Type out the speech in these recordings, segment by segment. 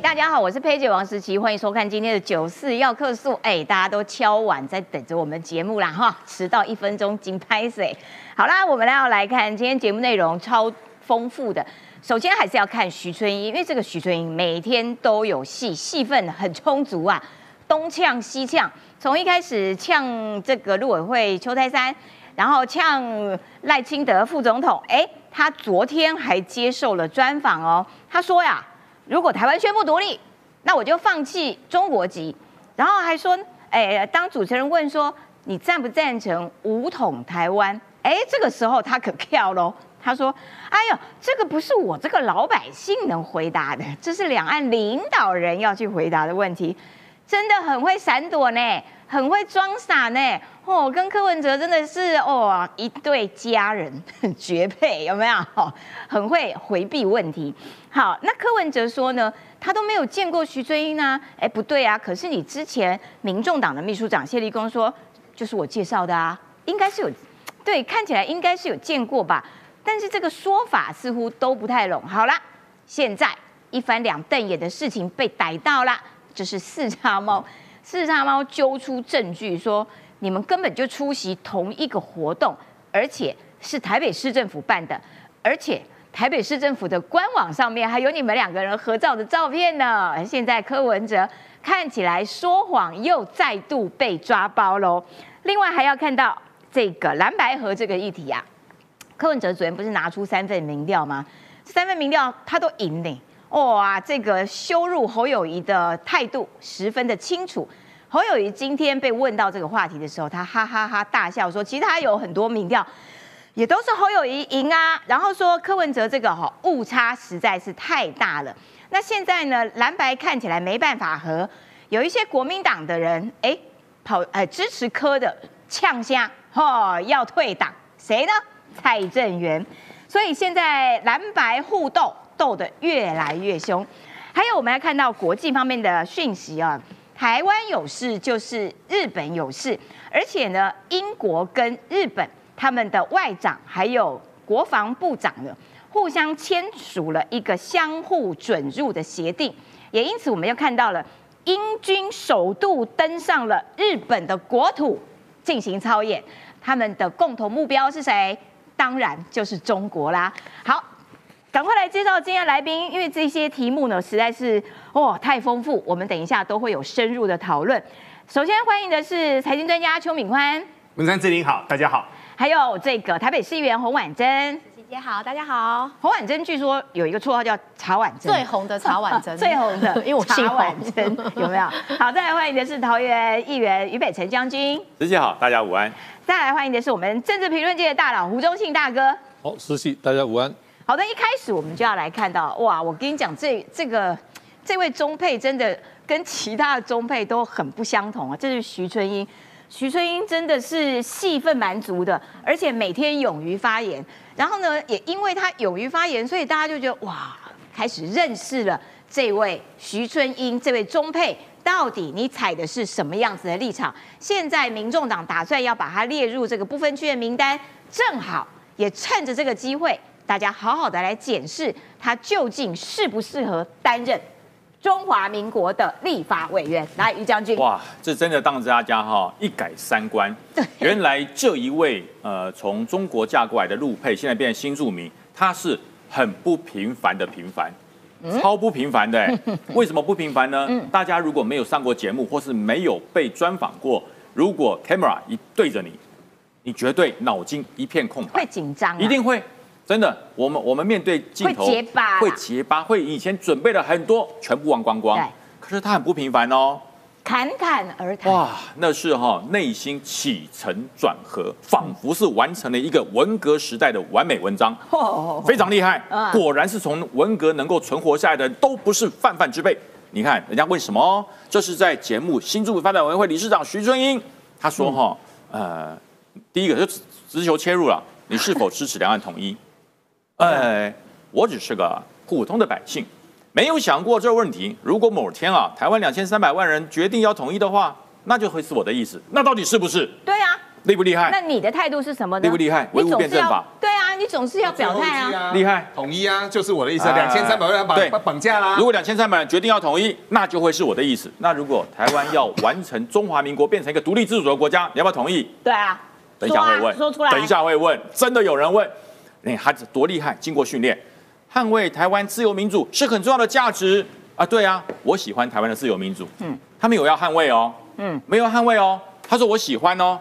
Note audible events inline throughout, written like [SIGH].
大家好，我是佩姐王时琪，欢迎收看今天的九四要客诉。哎，大家都敲碗在等着我们节目啦，哈，迟到一分钟紧拍谁？好啦，我们要来看今天节目内容超丰富的。首先还是要看徐春英，因为这个徐春英每天都有戏，戏份很充足啊，东呛西呛，从一开始呛这个陆委会邱泰山，然后呛赖清德副总统，哎，他昨天还接受了专访哦，他说呀。如果台湾宣布独立，那我就放弃中国籍。然后还说，哎，当主持人问说你赞不赞成武统台湾？哎，这个时候他可跳喽。他说：“哎呦，这个不是我这个老百姓能回答的，这是两岸领导人要去回答的问题。”真的很会闪躲呢，很会装傻呢。哦，跟柯文哲真的是哦一对家人，很 [LAUGHS] 绝配，有没有？很会回避问题。好，那柯文哲说呢，他都没有见过徐春英呢。哎，不对啊，可是你之前民众党的秘书长谢立功说，就是我介绍的啊，应该是有，对，看起来应该是有见过吧。但是这个说法似乎都不太拢。好了，现在一翻两瞪眼的事情被逮到了，就是四叉猫，四叉猫揪出证据说。你们根本就出席同一个活动，而且是台北市政府办的，而且台北市政府的官网上面还有你们两个人合照的照片呢。现在柯文哲看起来说谎又再度被抓包喽。另外还要看到这个蓝白河这个议题啊，柯文哲昨天不是拿出三份民调吗？三份民调他都赢呢，哇，这个羞辱侯友谊的态度十分的清楚。侯友谊今天被问到这个话题的时候，他哈哈哈大笑说：“其实他有很多民调，也都是侯友谊赢啊。”然后说柯文哲这个哈误差实在是太大了。那现在呢，蓝白看起来没办法和，有一些国民党的人哎跑呃支持柯的呛下，哈要退党，谁呢？蔡正元。所以现在蓝白互动斗得越来越凶。还有我们要看到国际方面的讯息啊。台湾有事就是日本有事，而且呢，英国跟日本他们的外长还有国防部长呢，互相签署了一个相互准入的协定，也因此我们又看到了英军首度登上了日本的国土进行操演，他们的共同目标是谁？当然就是中国啦。好。赶快来介绍今天来宾，因为这些题目呢实在是哦太丰富，我们等一下都会有深入的讨论。首先欢迎的是财经专家邱敏宽，文山志玲好，大家好。还有这个台北市议员洪婉珍，姐姐好，大家好。洪婉珍据说有一个绰号叫茶婉珍，最红的茶婉珍，[LAUGHS] 最红的，[LAUGHS] 因为我姓婉珍，有没有？[LAUGHS] 好，再来欢迎的是桃园议员于北辰将军，师姐好，大家午安。再来欢迎的是我们政治评论界的大佬胡忠信大哥，好，师系大家午安。好的，一开始我们就要来看到，哇！我跟你讲，这这个这位中配真的跟其他的中配都很不相同啊。这是徐春英，徐春英真的是戏份蛮足的，而且每天勇于发言。然后呢，也因为他勇于发言，所以大家就觉得哇，开始认识了这位徐春英这位中配，到底你踩的是什么样子的立场？现在民众党打算要把他列入这个不分区的名单，正好也趁着这个机会。大家好好的来检视他究竟适不适合担任中华民国的立法委员。来，于将军，哇，这真的让大家哈一改三观。对，原来这一位呃从中国嫁过来的陆配，现在变成新住民，他是很不平凡的平凡，超不平凡的。[LAUGHS] 为什么不平凡呢？大家如果没有上过节目，或是没有被专访过，如果 camera 一对着你，你绝对脑筋一片空白，会紧张，一定会。真的，我们我们面对镜头会结巴，会结巴，会以前准备了很多，全部忘光光。可是他很不平凡哦，侃侃而谈。哇，那是哈内心起承转合，仿佛是完成了一个文革时代的完美文章，非常厉害。果然是从文革能够存活下来的，都不是泛泛之辈。你看人家为什么？这是在节目新竹发展委员会理事长徐春英他说哈，呃，第一个就直球切入了，你是否支持两岸统一？哎，我只是个普通的百姓，没有想过这个问题。如果某天啊，台湾两千三百万人决定要统一的话，那就会是我的意思。那到底是不是？对啊，厉不厉害？那你的态度是什么呢？厉不厉害？唯物辩证法。对啊，你总是要表态啊。厉害，统一啊，就是我的意思。两千三百万人绑绑架啦。如果两千三百人决定要统一，那就会是我的意思。那如果台湾要完成中华民国变成一个独立自主的国家，你要不要同意？对啊，等一下会问，说出来。等一下会问，真的有人问，哎，他多厉害，经过训练，捍卫台湾自由民主是很重要的价值啊。对啊，我喜欢台湾的自由民主。嗯，他们有要捍卫哦。嗯，没有捍卫哦。他说我喜欢哦。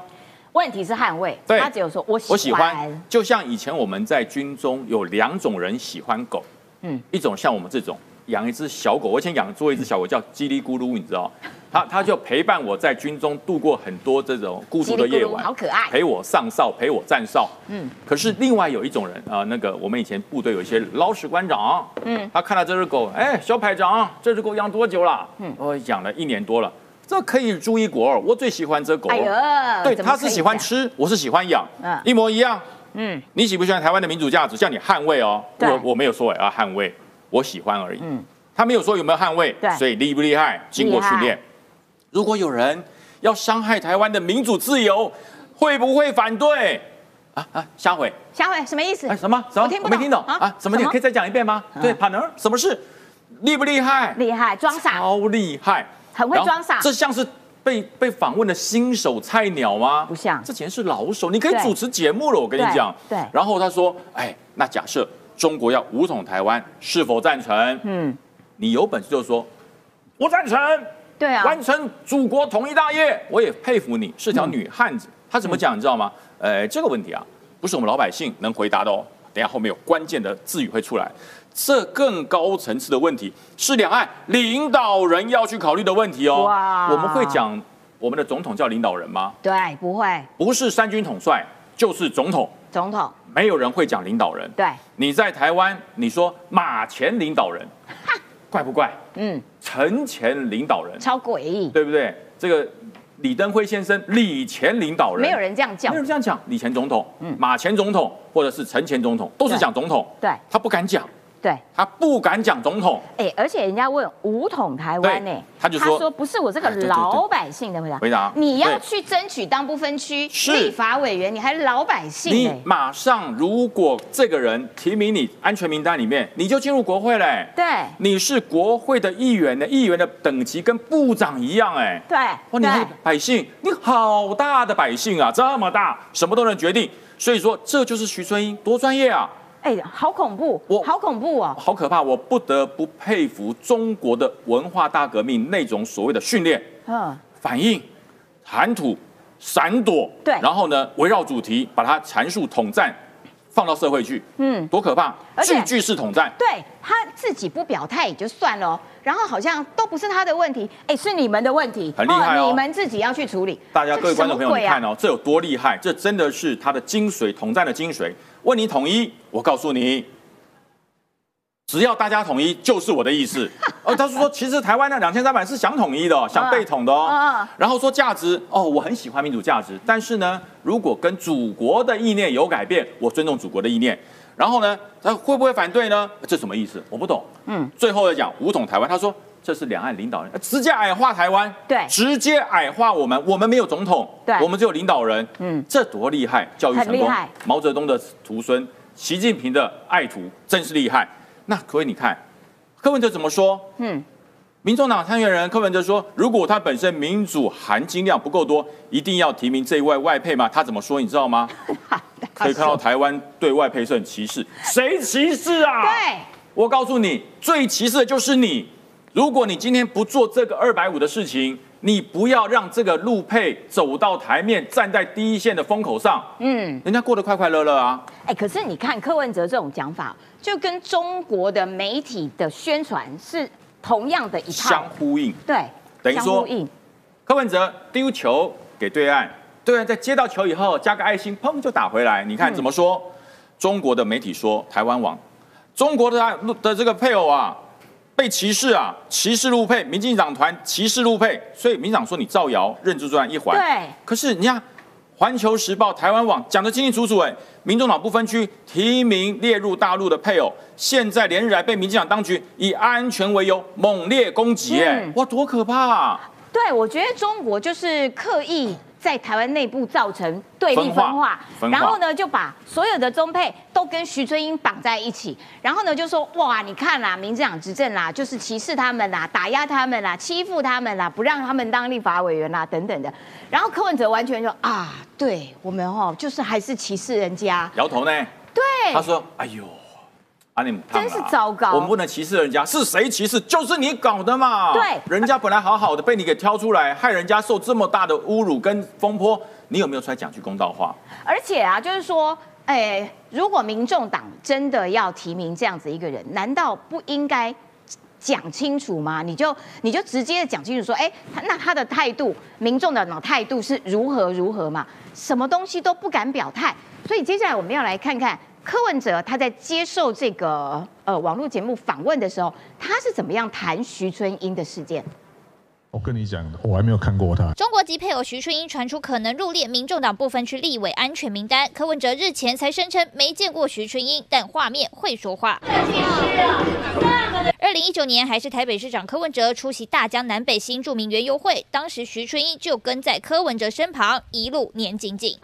问题是捍卫，对，他只有说我我喜欢。就像以前我们在军中有两种人喜欢狗，嗯，一种像我们这种养一只小狗，我以前养过一只小狗叫叽里咕噜，你知道，它它就陪伴我在军中度过很多这种孤独的夜晚，好可爱，陪我上哨，陪我站哨，嗯。可是另外有一种人啊，那个我们以前部队有一些老史官长，嗯，他看到这只狗，哎，小排长，这只狗养多久了？嗯，我养了一年多了。这可以注意国儿，我最喜欢这狗。哎呀，对，他是喜欢吃，我是喜欢养，一模一样。嗯，你喜不喜欢台湾的民主价值？叫你捍卫哦。我我没有说我要捍卫，我喜欢而已。嗯，他没有说有没有捍卫。所以厉不厉害？经过训练。如果有人要伤害台湾的民主自由，会不会反对？啊啊，下回。下回什么意思？哎，什么？什么？我没听懂啊？什么？你可以再讲一遍吗？对，partner，什么事？厉不厉害？厉害，装傻。超厉害。很会装傻，这像是被被访问的新手菜鸟吗？不像，之前是老手，你可以主持节目了。我跟你讲，对。然后他说：“哎，那假设中国要武统台湾，是否赞成？”嗯，你有本事就说，我赞成。对啊，完成祖国统一大业，我也佩服你，是条女汉子。她怎么讲？你知道吗？呃，这个问题啊，不是我们老百姓能回答的哦。等下后面有关键的字语会出来。这更高层次的问题是两岸领导人要去考虑的问题哦。哇，我们会讲我们的总统叫领导人吗？对，不会。不是三军统帅就是总统。总统。没有人会讲领导人。对。你在台湾，你说马前领导人，怪不怪？嗯。陈前领导人。超诡异。对不对？这个李登辉先生，李前领导人。没有人这样叫。没有人这样讲。李前总统，嗯，马前总统，或者是陈前总统，都是讲总统。对。他不敢讲。对。他不敢讲总统，哎，而且人家问五统台湾呢，他就说不是我这个老百姓的回答，回答你要去争取当不分区立法委员，你还是老百姓，你马上如果这个人提名你安全名单里面，你就进入国会嘞，对，你是国会的议员的议员的等级跟部长一样，哎，对，哇，你是百姓，你好大的百姓啊，这么大，什么都能决定，所以说这就是徐春英多专业啊。哎，好恐怖！我好恐怖哦，好可怕！我不得不佩服中国的文化大革命那种所谓的训练，嗯，反应、谈吐、闪躲，对，然后呢，围绕主题把它阐述统战，放到社会去，嗯，多可怕！句句是统战，对他自己不表态也就算了，然后好像都不是他的问题，哎，是你们的问题，很厉害哦，你们自己要去处理。大家各位观众朋友，你看哦，这有多厉害？这真的是他的精髓，统战的精髓。问你统一，我告诉你，只要大家统一就是我的意思。[LAUGHS] 哦，他是说，其实台湾那两千三百是想统一的，想被统的哦。然后说价值，哦，我很喜欢民主价值，但是呢，如果跟祖国的意念有改变，我尊重祖国的意念。然后呢，他会不会反对呢？这什么意思？我不懂。嗯，最后来讲武统台湾，他说这是两岸领导人直接矮化台湾，对，直接矮化我们，我们没有总统，对，我们只有领导人。嗯，这多厉害，教育成功。毛泽东的徒孙，习近平的爱徒，真是厉害。那各位你看，柯文哲怎么说？嗯，民众党参选人柯文哲说，如果他本身民主含金量不够多，一定要提名这一位外配吗？他怎么说？你知道吗？[LAUGHS] 可以看到台湾对外配是很歧视，谁歧视啊？对，我告诉你，最歧视的就是你。如果你今天不做这个二百五的事情，你不要让这个陆配走到台面，站在第一线的风口上。嗯，人家过得快快乐乐啊。哎，可是你看柯文哲这种讲法，就跟中国的媒体的宣传是同样的一套，相呼应。对，等于说，柯文哲丢球给对岸。对岸，在接到球以后加个爱心，砰就打回来。你看怎么说？中国的媒体说台湾网，中国的的这个配偶啊被歧视啊，歧视陆配，民进党团歧视陆配，所以民党说你造谣，认知作战一环。对。可是你看环球时报、台湾网讲得清清楚楚，哎，民众党不分区提名列入大陆的配偶，现在连日来被民进党当局以安全为由猛烈攻击，哎，哇，多可怕！啊对，我觉得中国就是刻意。在台湾内部造成对立分化分化，分化。然后呢就把所有的中配都跟徐春英绑在一起，然后呢就说哇，你看啦，民进党执政啦，就是歧视他们啦，打压他们啦，欺负他们啦，不让他们当立法委员啦等等的。然后柯文哲完全说啊，对我们哦，就是还是歧视人家，摇头呢？对，他说：“哎呦，真是糟糕我们不能歧视人家，是谁歧视？就是你搞的嘛。对人家本来好好的，被你给挑出来，害人家受这么大的侮辱跟风波，你有没有出来讲句公道话？而且啊，就是说，哎，如果民众党真的要提名这样子一个人，难道不应该讲清楚吗？你就你就直接的讲清楚说，哎，他那他的态度，民众的态度是如何如何嘛？什么东西都不敢表态，所以接下来我们要来看看柯文哲他在接受这个呃网络节目访问的时候，他是怎么样谈徐春英的事件。我跟你讲，我还没有看过他。中国籍配偶徐春英传出可能入列民众党部分区立委安全名单，柯文哲日前才声称没见过徐春英，但画面会说话。二零一九年还是台北市长柯文哲出席大江南北新著名园游会，当时徐春英就跟在柯文哲身旁，一路黏紧紧。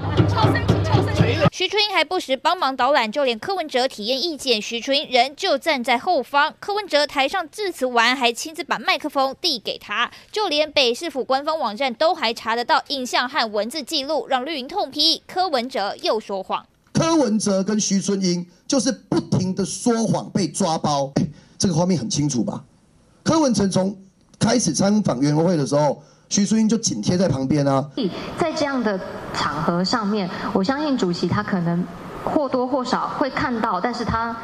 徐春英还不时帮忙导览，就连柯文哲体验意见，徐春英人就站在后方。柯文哲台上致辞完，还亲自把麦克风递给他，就连北市府官方网站都还查得到影像和文字记录，让绿营痛批柯文哲又说谎。柯文哲跟徐春英就是不停的说谎被抓包，哎，这个画面很清楚吧？柯文哲从开始参访园游会的时候，徐春英就紧贴在旁边啊。在这样的场合上面，我相信主席他可能或多或少会看到，但是他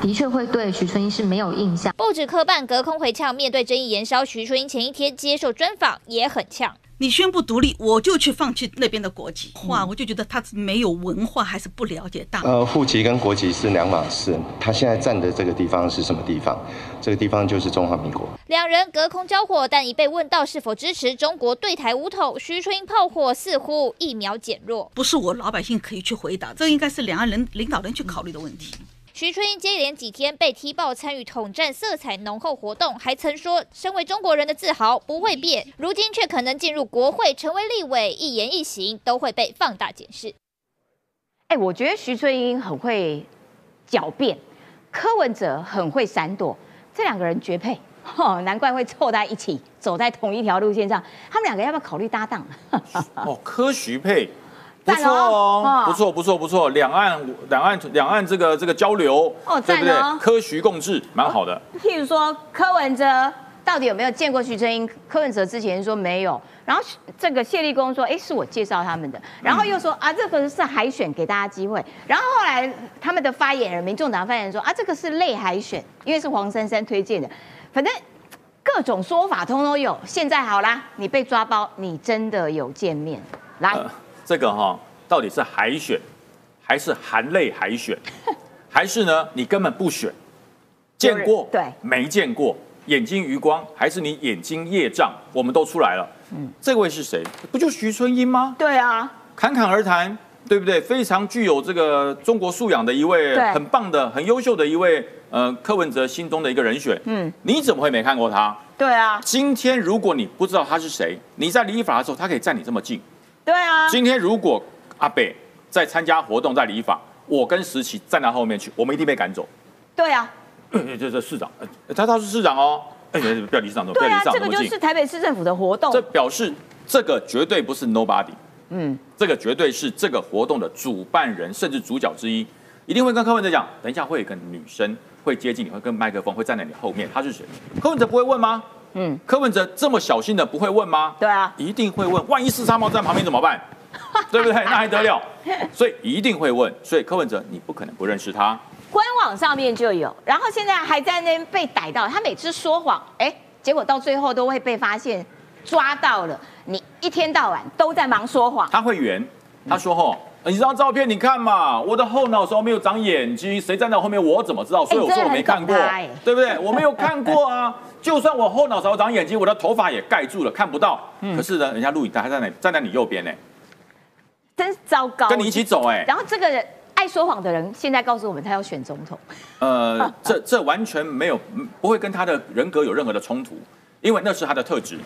的确会对徐春英是没有印象。不止科办隔空回呛，面对争议延烧，徐春英前一天接受专访也很呛。你宣布独立，我就去放弃那边的国籍。哇，我就觉得他是没有文化，还是不了解大。呃，户籍跟国籍是两码事。他现在站的这个地方是什么地方？这个地方就是中华民国。两人隔空交火，但一被问到是否支持中国对台武统，徐春英炮火似乎一秒减弱。不是我老百姓可以去回答，这应该是两岸人领导人去考虑的问题。徐春英接连几天被踢爆参与统战色彩浓厚活动，还曾说身为中国人的自豪不会变，如今却可能进入国会成为立委，一言一行都会被放大检视。哎，我觉得徐春英很会狡辩，柯文哲很会闪躲，这两个人绝配，[LAUGHS] 哦，难怪会凑在一起，走在同一条路线上。他们两个要不要考虑搭档？[LAUGHS] 哦，柯徐配。不赞错哦不错不错不错，两岸两岸两岸这个这个交流，哦对不对？科徐共治，蛮好的。譬如说柯文哲到底有没有见过徐春英？柯文哲之前说没有，然后这个谢立功说，哎，是我介绍他们的，然后又说啊，这个是海选，给大家机会。然后后来他们的发言人，民众党发言人说啊，这个是类海选，因为是黄珊珊推荐的，反正各种说法通通有。现在好啦，你被抓包，你真的有见面，来，呃，这个哈、到底是海选，还是含泪海选，[LAUGHS] 还是呢你根本不选？见过对没见过？眼睛余光，还是你眼睛业障？我们都出来了。嗯，这位是谁？不就徐春英吗？对啊，侃侃而谈，对不对？非常具有这个中国素养的一位，很棒的、很优秀的一位，呃，柯文哲心中的一个人选。嗯，你怎么会没看过他？对啊，今天如果你不知道他是谁，你在立法的时候，他可以站你这么近。对啊，今天如果阿北在参加活动，在理法，我跟石琪站到后面去，我们一定被赶走。对啊，呃 [COUGHS] 这这市长，呃他他是市长哦，哎，不要理市长走，不要理市长这个就是。台北市政府的活动这，表示这个绝对不是 nobody，嗯，这个绝对是这个活动的主办人甚至主角之一，一定会跟柯文哲讲，等一下会有一个女生会接近你，会跟麦克风会站在你后面，她是谁？柯文哲不会问吗？嗯，柯文哲这么小心的不会问吗？对啊，一定会问，万一四叉猫站旁边怎么办？[LAUGHS] 对不对？那还得了？所以一定会问，所以柯文哲你不可能不认识他。官网上面就有，然后现在还在那边被逮到。他每次说谎，哎，结果到最后都会被发现抓到了。你一天到晚都在忙说谎，他会圆，他说吼。呃你这张照片你看嘛，我的后脑勺没有长眼睛，谁站在我后面我怎么知道？所以我说我没看过对不对？我没有看过啊。[LAUGHS] 就算我后脑勺长眼睛，我的头发也盖住了，看不到。嗯可是呢，人家录影带还在那里，站在你右边呢，真糟糕。跟你一起走哎。然后这个人爱说谎的人，现在告诉我们他要选总统。呃，这这完全没有不会跟他的人格有任何的冲突，因为那是他的特质，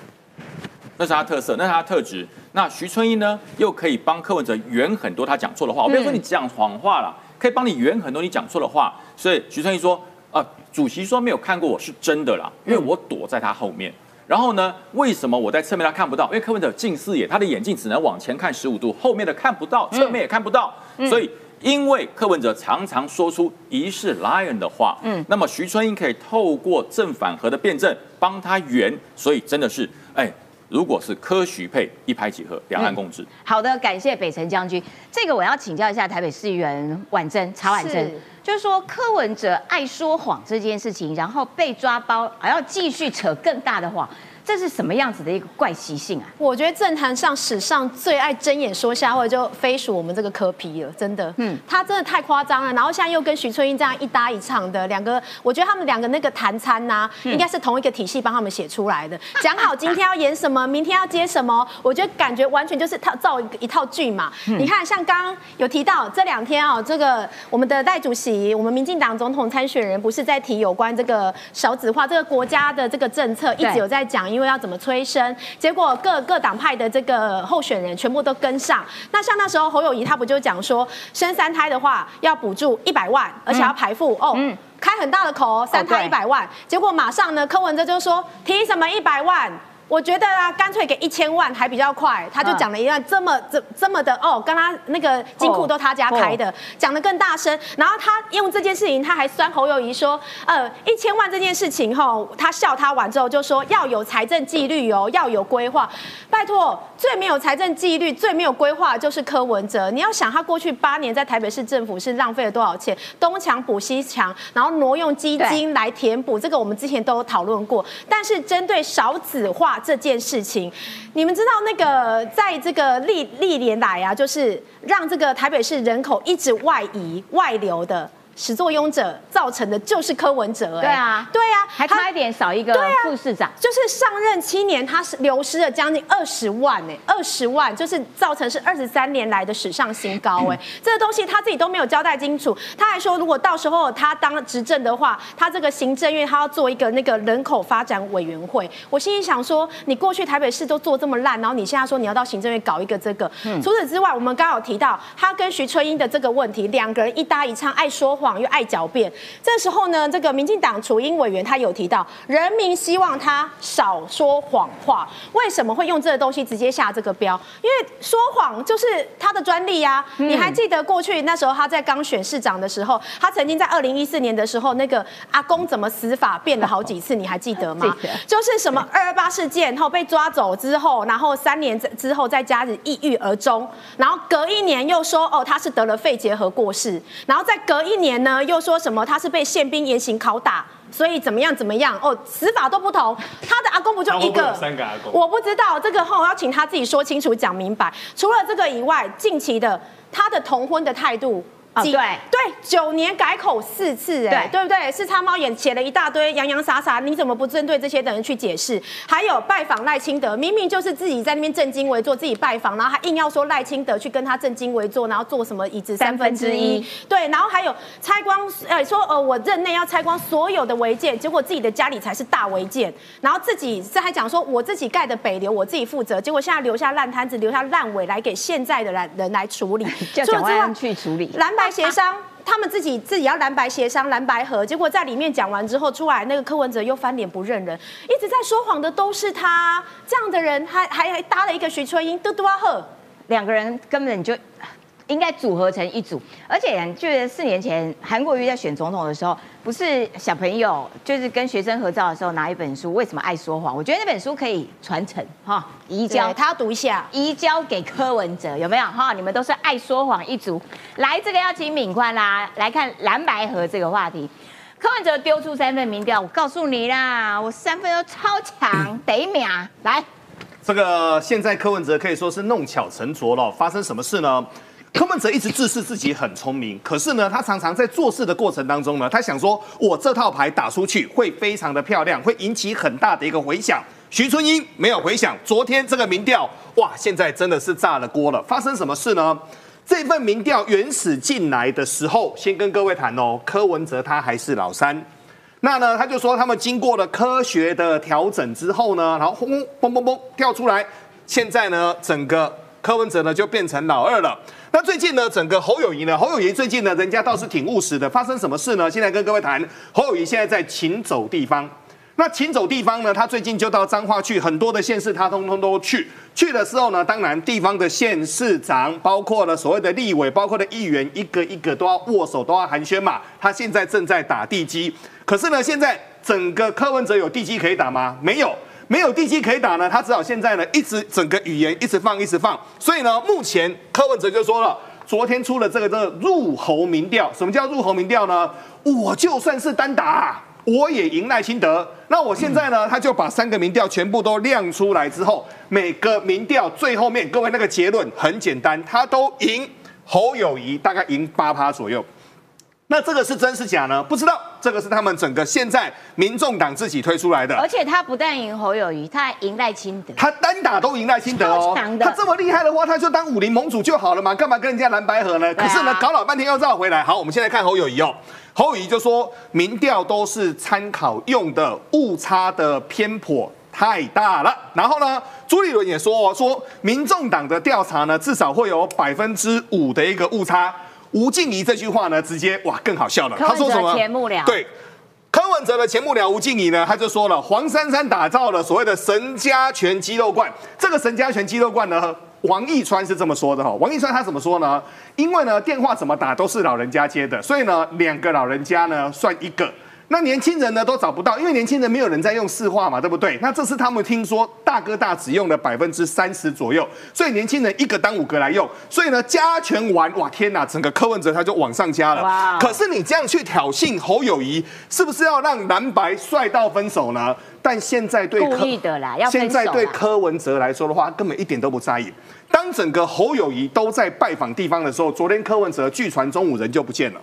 那是他特色，那是他特质。那徐春英呢，又可以帮柯文哲圆很多他讲错的话。我不要说你讲谎话了，可以帮你圆很多你讲错的话。所以徐春英说，啊，主席说没有看过我是真的啦，因为我躲在他后面。然后呢，为什么我在侧面他看不到？因为柯文哲近视眼，他的眼镜只能往前看十五度，后面的看不到，侧面也看不到。所以，因为柯文哲常常说出疑似 lion 的话，嗯，那么徐春英可以透过正反合的辩证帮他圆，所以真的是，哎。如果是科徐配一拍即合，两岸共治。好的，感谢北辰将军。这个我要请教一下台北市议员婉珍曹婉珍，就是说柯文哲爱说谎这件事情，然后被抓包，还要继续扯更大的谎。这是什么样子的一个怪习性啊？我觉得政坛上史上最爱睁眼说瞎话，就非属我们这个柯皮了，真的。嗯，他真的太夸张了。然后现在又跟徐春英这样一搭一唱的两个，我觉得他们两个那个谈餐呐，应该是同一个体系帮他们写出来的。讲好今天要演什么，明天要接什么，我觉得感觉完全就是套造一一套剧嘛。你看，像刚刚有提到这两天哦，这个我们的代主席，我们民进党总统参选人不是在提有关这个少子化这个国家的这个政策，一直有在讲。因为要怎么催生，结果各各党派的这个候选人全部都跟上。那像那时候侯友谊他不就讲说，生三胎的话要补助一百万，而且要排付哦，开很大的口，三胎一百万。结果马上呢，柯文哲就说提什么一百万。我觉得啊，干脆给一千万还比较快。他就讲了一段这么这这么的哦，跟他那个金库都他家开的，讲的更大声。然后他用这件事情，他还酸侯友谊说，呃，一千万这件事情哈，他笑他完之后就说要有财政纪律哦，要有规划。拜托，最没有财政纪律、最没有规划就是柯文哲。你要想他过去八年在台北市政府是浪费了多少钱，东墙补西墙，然后挪用基金来填补，这个我们之前都有讨论过。但是针对少子化。这件事情，你们知道那个在这个历历年来啊，就是让这个台北市人口一直外移外流的。始作俑者造成的就是柯文哲，哎，对啊，对啊，还差一点少一个副市长，就是上任七年，他是流失了将近二十万，哎，二十万就是造成是二十三年来的史上新高，哎，[CLEARS THROAT] 这个东西他自己都没有交代清楚，他还说如果到时候他当执政的话，他这个行政院他要做一个那个人口发展委员会，我心里想说，你过去台北市都做这么烂，然后你现在说你要到行政院搞一个这个，除此之外，我们刚好提到他跟徐春英的这个问题，两个人一搭一唱，爱说。又爱狡辩，这时候呢，这个民进党楚英委员他有提到，人民希望他少说谎话。为什么会用这个东西直接下这个标？因为说谎就是他的专利呀。你还记得过去那时候他在刚选市长的时候，他曾经在二零一四年的时候，那个阿公怎么死法变了好几次，你还记得吗？[LAUGHS] 就是什么二二八事件后被抓走之后，然后三年之后在家里抑郁而终，然后隔一年又说哦他是得了肺结核过世，然后再隔一年。呢？又说什么他是被宪兵严刑拷打，所以怎么样怎么样？哦，死法都不同。他的阿公不就一个？三个阿公。我不知道这个后要请他自己说清楚讲明白。除了这个以外，近期的他的同婚的态度。啊，对对，九年改口四次，哎，对不对？是叉猫眼写了一大堆洋洋洒洒，你怎么不针对这些的人去解释？还有拜访赖清德，明明就是自己在那边正襟危坐，自己拜访，然后还硬要说赖清德去跟他正襟危坐，然后做什么椅子三分之一？对，然后还有拆光，呃，说呃我任内要拆光所有的违建，结果自己的家里才是大违建，然后自己这还讲说我自己盖的北流我自己负责，结果现在留下烂摊子，留下烂尾来给现在的人人来处理，[LAUGHS] 叫蒋万去处理蓝白。协商，他们自己自己要蓝白协商，蓝白合，结果在里面讲完之后出来，那个柯文哲又翻脸不认人，一直在说谎的都是他，这样的人还还还搭了一个徐春英，嘟嘟啊呵，两个人根本就。应该组合成一组，而且就是四年前韩国瑜在选总统的时候，不是小朋友就是跟学生合照的时候拿一本书，为什么爱说谎？我觉得那本书可以传承哈，移交他要读一下，移交给柯文哲有没有哈？你们都是爱说谎一族，来这个要请敏宽啦，来看蓝白河这个话题。柯文哲丢出三份民调，我告诉你啦，我三分都超强，得秒来。这个现在柯文哲可以说是弄巧成拙了，发生什么事呢？柯文哲一直自视自己很聪明，可是呢，他常常在做事的过程当中呢，他想说，我这套牌打出去会非常的漂亮，会引起很大的一个回响。徐春英没有回响，昨天这个民调，哇，现在真的是炸了锅了。发生什么事呢？这份民调原始进来的时候，先跟各位谈哦，柯文哲他还是老三。那呢，他就说他们经过了科学的调整之后呢，然后轰轰嘣嘣嘣跳出来。现在呢，整个柯文哲呢就变成老二了。那最近呢，整个侯友谊呢，侯友谊最近呢，人家倒是挺务实的。发生什么事呢？现在跟各位谈，侯友谊现在在勤走地方。那勤走地方呢，他最近就到彰化去，很多的县市他通通都去。去的时候呢，当然地方的县市长，包括了所谓的立委，包括的议员，一个一个都要握手，都要寒暄嘛。他现在正在打地基，可是呢，现在整个柯文哲有地基可以打吗？没有。没有地基可以打呢，他只好现在呢一直整个语言一直放一直放，所以呢，目前柯文哲就说了，昨天出了这个这个入侯民调，什么叫入侯民调呢？我就算是单打，我也赢赖清德。那我现在呢，他就把三个民调全部都亮出来之后，每个民调最后面，各位那个结论很简单，他都赢侯友谊，大概赢八趴左右。那这个是真是假呢？不知道，这个是他们整个现在民众党自己推出来的。而且他不但赢侯友谊，他还赢赖清德。他单打都赢赖清德哦。他这么厉害的话，他就当武林盟主就好了嘛，干嘛跟人家蓝白河呢？可是呢，搞老半天要绕回来。好，我们现在看侯友谊哦。侯友谊就说，民调都是参考用的，误差的偏颇太大了。然后呢，朱立伦也说，说民众党的调查呢，至少会有百分之五的一个误差。吴静怡这句话呢，直接哇更好笑了。他说什么？前幕僚对柯文哲的前幕僚吴静怡呢，他就说了，黄珊珊打造了所谓的神家拳肌肉罐。这个神家拳肌肉罐呢，王义川是这么说的哈。王义川他怎么说呢？因为呢电话怎么打都是老人家接的，所以呢两个老人家呢算一个。那年轻人呢都找不到，因为年轻人没有人在用市话嘛，对不对？那这是他们听说大哥大只用了百分之三十左右，所以年轻人一个当五个来用，所以呢加权完，哇天哪，整个柯文哲他就往上加了。哇！可是你这样去挑衅侯友谊，是不是要让蓝白帅到分手呢？但现在对故意的啦，现在对柯文哲来说的话，根本一点都不在意。当整个侯友谊都在拜访地方的时候，昨天柯文哲据传中午人就不见了。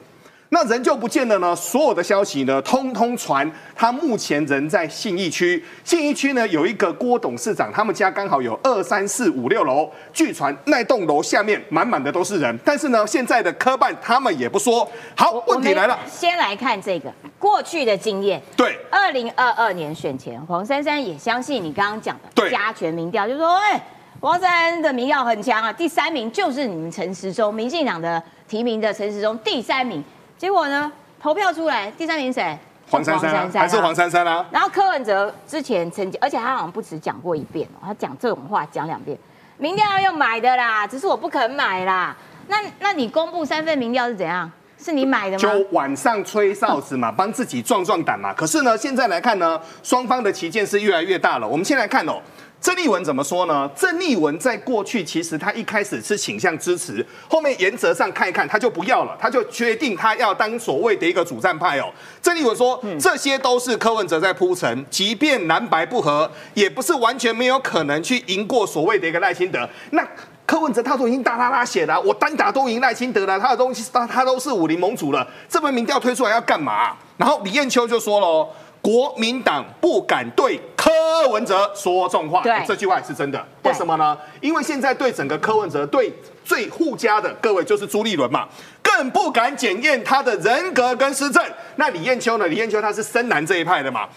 那人就不见了呢？所有的消息呢，通通传他目前人在信义区。信义区呢有一个郭董事长，他们家刚好有二三四五六楼，据传那栋楼下面满满的都是人。但是呢，现在的科办他们也不说。好，问题来了，先来看这个过去的经验。对，二零二二年选前，黄珊珊也相信你刚刚讲的加权民调，就说哎，黄珊的民调很强啊，第三名就是你们陈时中，民进党的提名的陈时中第三名。结果呢？投票出来，第三名谁？黄珊珊，还是黄珊珊啊？然后柯文哲之前曾经，而且他好像不止讲过一遍哦，他讲这种话讲两遍。民调要用买的啦，只是我不肯买啦。那那你公布三份民调是怎样？是你买的吗？就晚上吹哨子嘛，帮自己壮壮胆嘛。可是呢，现在来看呢，双方的旗舰是越来越大了。我们先来看哦。郑丽文怎么说呢？郑丽文在过去其实他一开始是倾向支持，后面原则上看一看他就不要了，他就决定他要当所谓的一个主战派哦。郑丽文说，这些都是柯文哲在铺陈，即便蓝白不合，也不是完全没有可能去赢过所谓的一个赖清德。那柯文哲他都已经大拉拉写了，我单打都赢赖清德了，他的东西他他都是武林盟主了，这份民调推出来要干嘛？然后李彦秋就说了。国民党不敢对柯文哲说重话，这句话是真的。为什么呢？因为现在对整个柯文哲对最护家的各位就是朱立伦嘛，更不敢检验他的人格跟施政。那李彦秋呢？李彦秋他是深蓝这一派的嘛。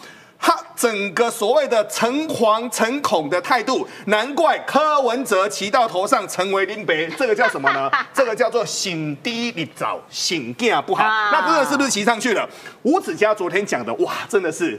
他整个所谓的诚惶诚恐的态度，难怪柯文哲骑到头上成为林北，这个叫什么呢？[LAUGHS] 这个叫做醒低立早，醒劲不好。那这个是不是骑上去了？吴子嘉昨天讲的，哇，真的是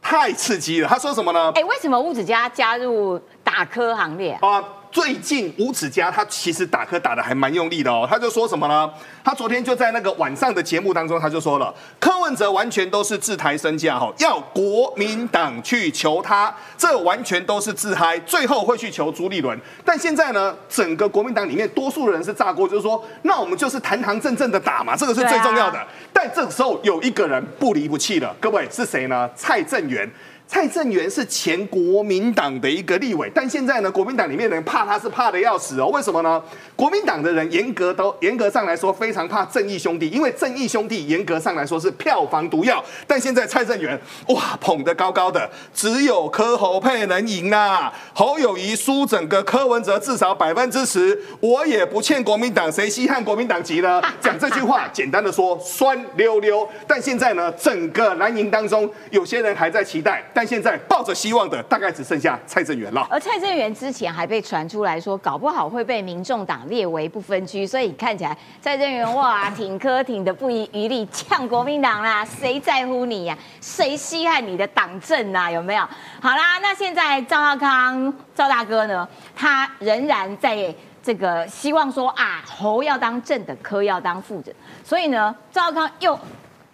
太刺激了。他说什么呢？哎，为什么吴子嘉加入打科行列啊？最近吴子嘉他其实打科打的还蛮用力的哦，他就说什么呢？他昨天就在那个晚上的节目当中，他就说了，柯文哲完全都是自抬身价哈，要国民党去求他，这完全都是自嗨，最后会去求朱立伦。但现在呢，整个国民党里面多数的人是炸锅，就是说，那我们就是堂堂正正的打嘛，这个是最重要的。但这个时候有一个人不离不弃的，各位是谁呢？蔡正元。蔡正元是前国民党的一个立委，但现在呢，国民党里面的人怕他是怕的要死哦。为什么呢？国民党的人严格都严格上来说非常怕正义兄弟，因为正义兄弟严格上来说是票房毒药。但现在蔡正元哇捧得高高的，只有柯侯配能赢啊！侯友谊输整个柯文哲至少百分之十，我也不欠国民党，谁稀罕国民党籍呢？讲这句话，简单的说酸溜溜。但现在呢，整个蓝营当中，有些人还在期待。现在抱着希望的大概只剩下蔡正元了。而蔡正元之前还被传出来说，搞不好会被民众党列为不分区，所以看起来蔡正元哇，挺科挺的不遗余力呛国民党啦，谁在乎你呀、谁稀罕你的党政啊？有没有？好啦，那现在赵少康赵大哥呢，他仍然在。这个希望说啊，侯要当正的，科要当副的，所以呢，赵少康又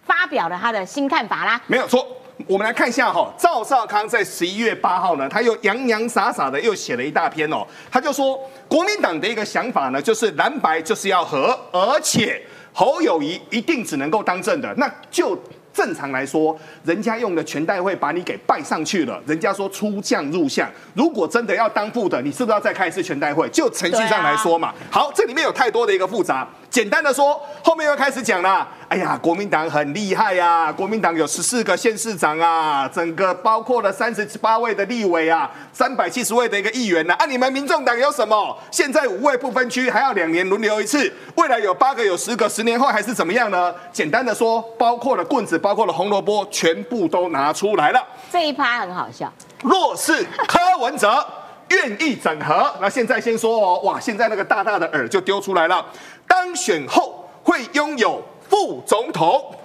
发表了他的新看法啦。没有错。我们来看一下哈，赵少康在十一月八号呢，他又洋洋洒洒的又写了一大篇哦，他就说国民党的一个想法呢，就是蓝白就是要和，而且侯友谊一定只能够当正的，那就。正常来说，人家用的全代会把你给拜上去了，人家说出将入相。如果真的要当副的，你是不是要再开一次全代会？就程序上来说嘛。好，这里面有太多的一个复杂。简单的说，后面又开始讲了。哎呀，国民党很厉害呀！国民党有十四个县市长啊，整个包括了三十八位的立委啊，三百七十位的一个议员呢。啊，你们民众党有什么？现在五位不分区，还要两年轮流一次。未来有八个、有十个，十年后还是怎么样呢？简单的说，包括了棍子，包括了红萝卜，全部都拿出来了。这一趴很好笑。若是柯文哲愿意整合，那现在先说哦，哇，现在那个大大的饵就丢出来了。当选后会拥有。副总统、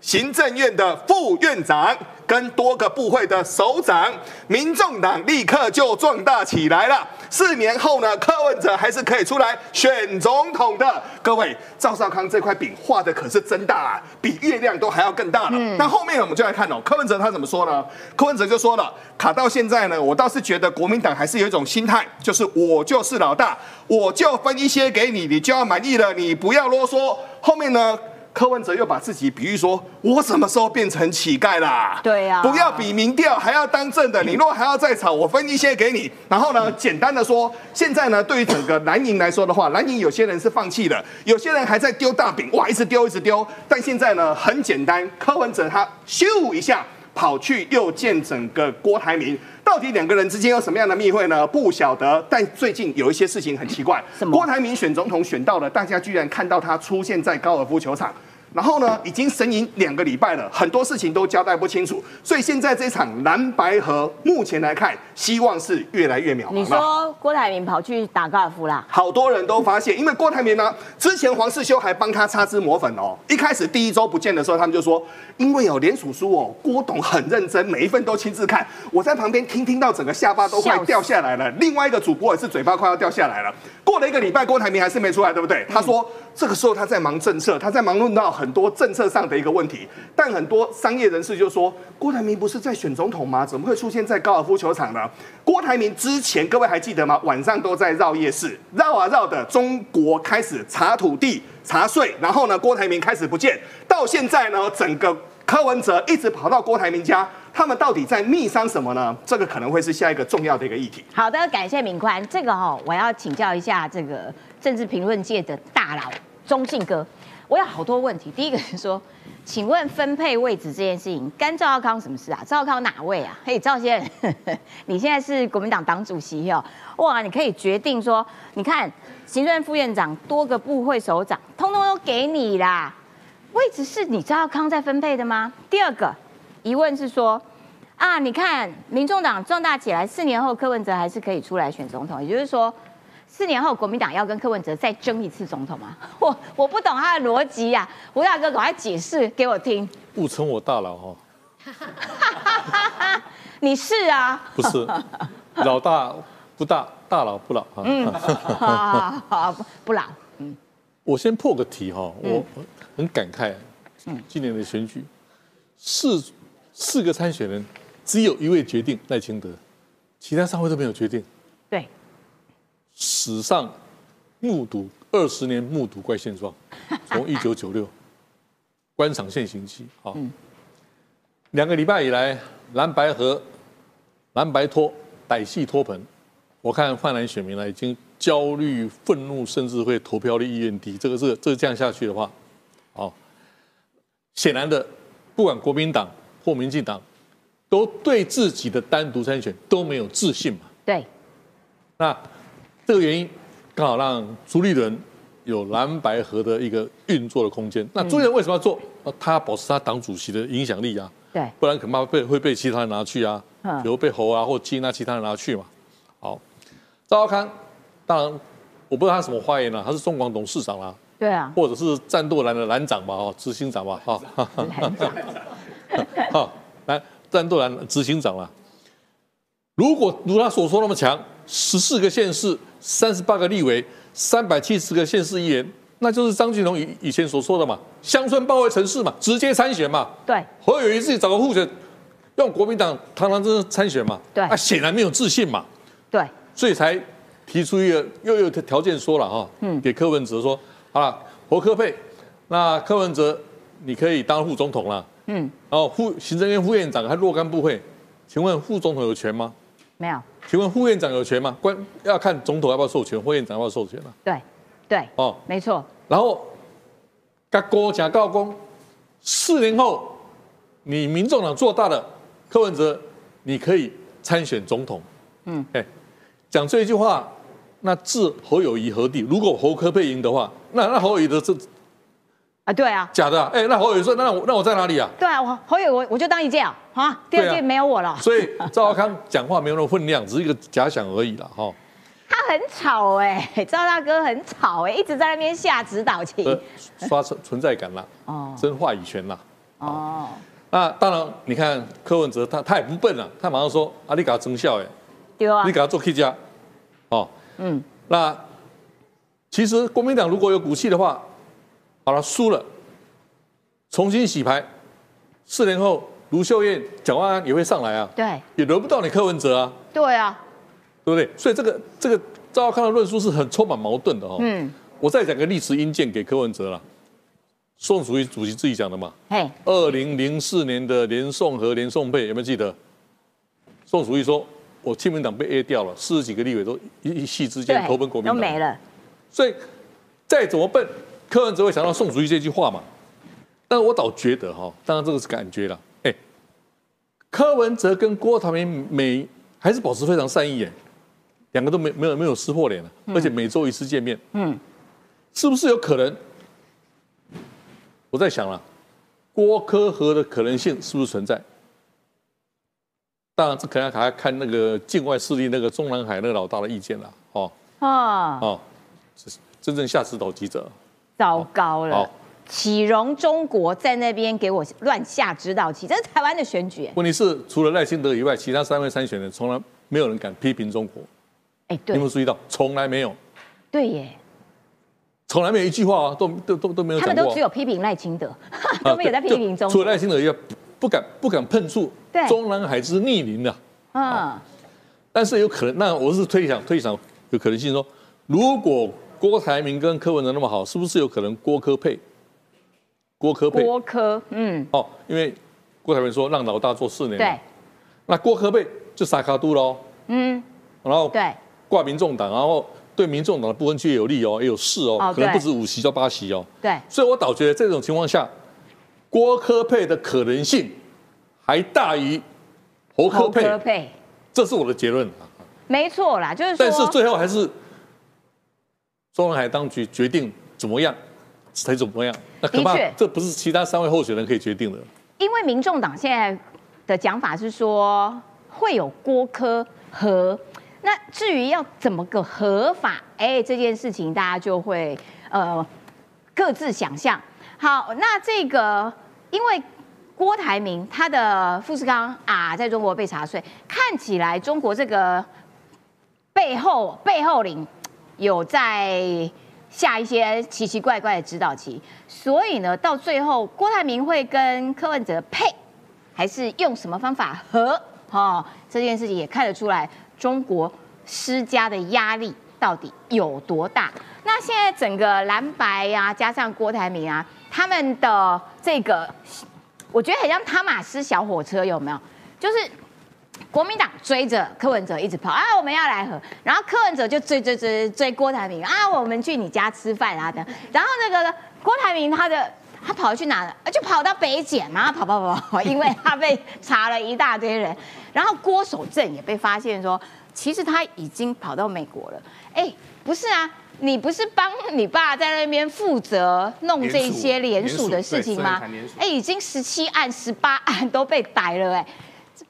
行政院的副院长跟多个部会的首长，民众党立刻就壮大起来了。四年后呢，柯文哲还是可以出来选总统的。各位，赵少康这块饼画的可是真大啊，比月亮都还要更大了。那后面我们就来看哦，柯文哲他怎么说呢？柯文哲就说了，卡到现在呢，我倒是觉得国民党还是有一种心态，就是我就是老大，我就分一些给你，你就要满意了，你不要啰嗦。后面呢？柯文哲又把自己比喻说：“我什么时候变成乞丐啦？”对呀，不要比民调还要当正的，你若还要再吵，我分一些给你。然后呢，简单的说，现在呢，对于整个蓝营来说的话，蓝营有些人是放弃了，有些人还在丢大饼，哇，一直丢一直丢。但现在呢，很简单，柯文哲他咻一下跑去又见整个郭台铭。到底两个人之间有什么样的密会呢？不晓得。但最近有一些事情很奇怪。郭台铭选总统选到了，大家居然看到他出现在高尔夫球场。然后呢，已经神隐两个礼拜了，很多事情都交代不清楚。所以现在这场蓝白河，目前来看，希望是越来越渺茫。你说郭台铭跑去打高尔夫啦？好多人都发现，因为郭台铭呢，之前黄世修还帮他擦脂抹粉哦。一开始第一周不见的时候，他们就说，因为有连署书哦，郭董很认真，每一份都亲自看。我在旁边听，听到整个下巴都快掉下来了。另外一个主播也是嘴巴快要掉下来了。过了一个礼拜，郭台铭还是没出来，对不对？他说。这个时候他在忙政策，他在忙论到很多政策上的一个问题，但很多商业人士就说郭台铭不是在选总统吗？怎么会出现在高尔夫球场呢？郭台铭之前各位还记得吗？晚上都在绕夜市，绕啊绕的，中国开始查土地、查税，然后呢，郭台铭开始不见，到现在呢，整个柯文哲一直跑到郭台铭家，他们到底在密商什么呢？这个可能会是下一个重要的一个议题。好的，感谢敏宽，这个哈，我要请教一下这个。政治评论界的大佬中信哥，我有好多问题。第一个是说，[LAUGHS] 请问分配位置这件事情，干赵少康什么事啊？赵少康哪位啊？嘿，赵先生，[LAUGHS] 你现在是国民党党主席哦，哇，你可以决定说，你看行政副院长多个部会首长，通通都给你啦，位置是你赵少康在分配的吗？第二个疑问是说，啊，你看民众党壮大起来，四年后柯文哲还是可以出来选总统，也就是说。四年后，国民党要跟柯文哲再争一次总统吗？[LAUGHS] 我我不懂他的逻辑呀，吴大哥赶快解释给我听。不称我大佬哈，[LAUGHS] 你是啊？不是，[LAUGHS] 老大不大，大佬不老啊。嗯，好，不老。嗯，我先破个题哈，我很感慨，嗯，今年的选举，四四个参选人，只有一位决定赖清德，其他三位都没有决定。对。史上目睹二十年目睹怪现状，[LAUGHS] 从一九九六官场现行期，啊，两个礼拜以来，蓝白和、蓝白拖、歹戏拖盆，我看泛蓝选民呢已经焦虑、愤怒，甚至会投票的意愿低。这个是这这样下去的话，哦，显然的，不管国民党或民进党，都对自己的单独参选都没有自信嘛。对，那。这个原因刚好让朱立伦有蓝白河的一个运作的空间。那朱立伦为什么要做？他保持他党主席的影响力啊，对，不然恐怕被会被其他人拿去啊。比如被侯啊或金啊其他人拿去嘛。好，赵少康，当然我不知道他什么发言了，他是中广董事长啦，对啊，或者是战斗蓝的蓝长吧，哦，执行长吧，哈，[LAUGHS] 好，来战斗蓝执行长啦。如果如他所说那么强，十四个县市，三十八个立委，三百七十个县市议员，那就是张俊荣以以前所说的嘛，乡村包围城市嘛，直接参选嘛。对，侯友谊自己找个候选，用国民党堂堂正正参选嘛。对，啊，显然没有自信嘛。对，所以才提出一个又有条件说了哈，嗯，给柯文哲说，好了，侯科佩，那柯文哲你可以当副总统了，嗯，然后副行政院副院长还若干部会，请问副总统有权吗？没有，请问副院长有权吗？关要看总统要不要授权，副院长要不要授权了。对，对，哦，没错。然后，甲国假告公，四年后你民众党做大了，柯文哲你可以参选总统。嗯，哎，讲这一句话，那置侯友谊何地？如果侯科配赢的话，那那侯友谊的这。啊，对啊，假的，哎，那侯友说，那我那我在哪里啊？对啊，我侯友我我就当一届啊，啊，第二届没有我了。所以 [LAUGHS] 赵少康讲话没有那么分量，只是一个假想而已了，哈。他很吵哎，赵大哥很吵哎，一直在那边下指导棋，刷存存在感啦，[LAUGHS] 哦，争话语权啦，哦。那当然，你看柯文哲他他也不笨啊，他马上说啊，你给他增效哎，对啊，你给他做 K 加，哦，嗯，那其实国民党如果有骨气的话。好了，输了，重新洗牌，四年后卢秀燕、蒋万安也会上来啊，对，也轮不到你柯文哲啊，对啊，对不对？所以这个这个赵少康的论述是很充满矛盾的哦。嗯，我再讲个历史阴见给柯文哲了，宋楚瑜主席自己讲的嘛，嘿，二零零四年的连宋和连宋配有没有记得？宋楚瑜说，我亲民党被 A 掉了，四十几个立委都一一夕之间投奔国民党，都没了，所以再怎么笨。柯文哲会想到宋主义这句话嘛？但我倒觉得哈，当然这个是感觉了。哎，柯文哲跟郭台铭每还是保持非常善意哎，两个都没没有没有撕破脸了，而且每周一次见面。嗯，是不是有可能？我在想了，郭柯和的可能性是不是存在？当然这可能还要看那个境外势力那个中南海那个老大的意见了。哦啊哦，真正下指导记者。糟糕了！启荣中国在那边给我乱下指导棋，这是台湾的选举。问题是，除了赖清德以外，其他三位参选人从来没有人敢批评中国。哎，对，有没有注意到？从来没有。对耶，从来没有一句话啊，都都都都没有。他们都只有批评赖清德，[LAUGHS] 都没有在批评中。除了赖清德以外，不敢不敢碰触中南海之逆鳞的。嗯。但是有可能，那我是推想推想，有可能性说，如果。郭台铭跟柯文哲那么好，是不是有可能郭科配？郭科配？郭科，嗯，哦，因为郭台铭说让老大做四年，对，那郭科配就撒卡度喽，嗯，然后对。挂民众党，然后对民众党的部分区也有利哦，也有势哦，可能不止五席，到八席哦，对，所以我倒觉得这种情况下，郭科配的可能性还大于侯科配，这是我的结论。没错啦，就是，但是最后还是。中南海当局决定怎么样才怎么样，那可怕，这不是其他三位候选人可以决定的。因为民众党现在的讲法是说会有郭科和，那至于要怎么个合法，哎，这件事情大家就会呃各自想象。好，那这个因为郭台铭他的富士康啊，在中国被查税，看起来中国这个背后背后领。有在下一些奇奇怪怪的指导棋，所以呢，到最后郭台铭会跟柯文哲配，还是用什么方法和？哈，这件事情也看得出来，中国施加的压力到底有多大。那现在整个蓝白呀，加上郭台铭啊，他们的这个，我觉得很像汤马斯小火车，有没有？就是。国民党追着柯文哲一直跑啊，我们要来和，然后柯文哲就追追追追郭台铭啊，我们去你家吃饭啊等，然后那个郭台铭他的他跑去哪了？就跑到北检嘛，跑跑跑跑，因为他被查了一大堆人，然后郭守正也被发现说，其实他已经跑到美国了。哎，不是啊，你不是帮你爸在那边负责弄这些联署的事情吗？哎，已经十七案、十八案都被逮了，哎。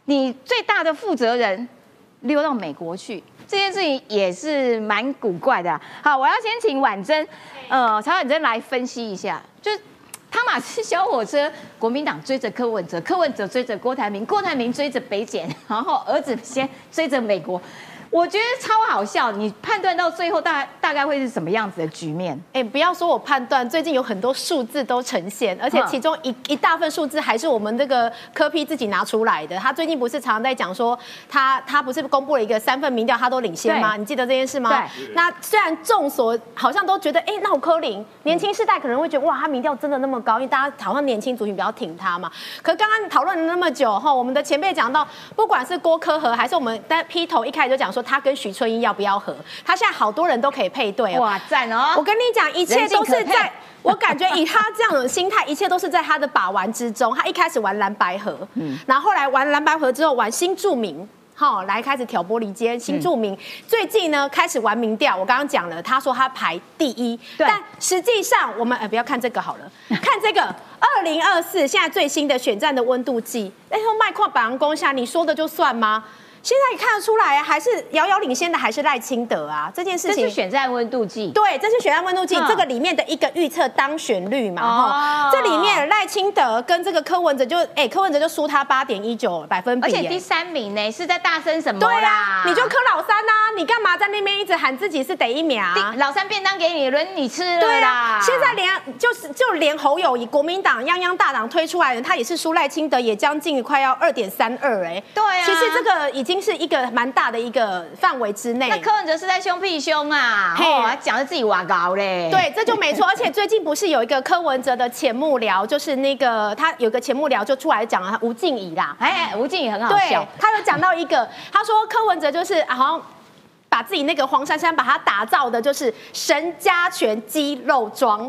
你最大的负责人溜到美国去，这件事情也是蛮古怪的啊、好，我要先请婉珍，呃，曹婉珍来分析一下，就是汤马斯小火车，国民党追着柯文哲，柯文哲追着郭台铭，郭台铭追着北检，然后儿子先追着美国。我觉得超好笑，你判断到最后大大概会是什么样子的局面？哎，不要说我判断，最近有很多数字都呈现，而且其中一一大份数字还是我们这个科批自己拿出来的。他最近不是常常在讲说，他他不是公布了一个三份民调，他都领先吗？你记得这件事吗？对。那虽然众所好像都觉得，哎，那我柯林年轻世代可能会觉得，哇，他民调真的那么高，因为大家好像年轻族群比较挺他嘛。可刚刚讨论了那么久哈，我们的前辈讲到，不管是郭科和还是我们在批头一开始就讲说他跟许春英要不要合，他现在好多人都可以配对哦。哇，赞哦！我跟你讲，一切都是在。[LAUGHS] 我感觉以他这样的心态，一切都是在他的把玩之中。他一开始玩蓝白河，然后后来玩蓝白河之后玩新著名。好，来开始挑拨离间，新著名、最近呢开始玩民调。我刚刚讲了，他说他排第一，但实际上我们呃不要看这个好了，[LAUGHS] 看这个二零二四现在最新的选战的温度计。哎呦，麦矿百阳攻下，你说的就算吗？现在也看得出来啊，还是遥遥领先的还是赖清德啊，这件事这情是选战温度计，对，这是选战温度计，嗯这个里面的一个预测当选率嘛，哈、哦这里面赖清德跟这个柯文哲就，哎、柯文哲就输他八点一九百分比、哎而且第三名呢是在大声什么对啦啊，？你就柯老三呐、你干嘛在那边一直喊自己是第一名啊？老三便当给你，轮你吃了对。啊，现在连就是就连侯友谊国民党泱泱大党推出来的，他也是输赖清德，也将近快要二点三二哎。对啊其实这个已经是一个蛮大的一个范围之内。那柯文哲是在凶屁凶啊，嘿讲的自己哇高嘞。对，这就没错。而且最近不是有一个柯文哲的前幕僚，就是那个他有个前幕僚就出来讲了吴静怡啦，哎，吴静怡很好对笑，，他有讲到一个，他说柯文哲就是啊好像把自己那个黄珊珊把他打造的就是神家拳肌肉装，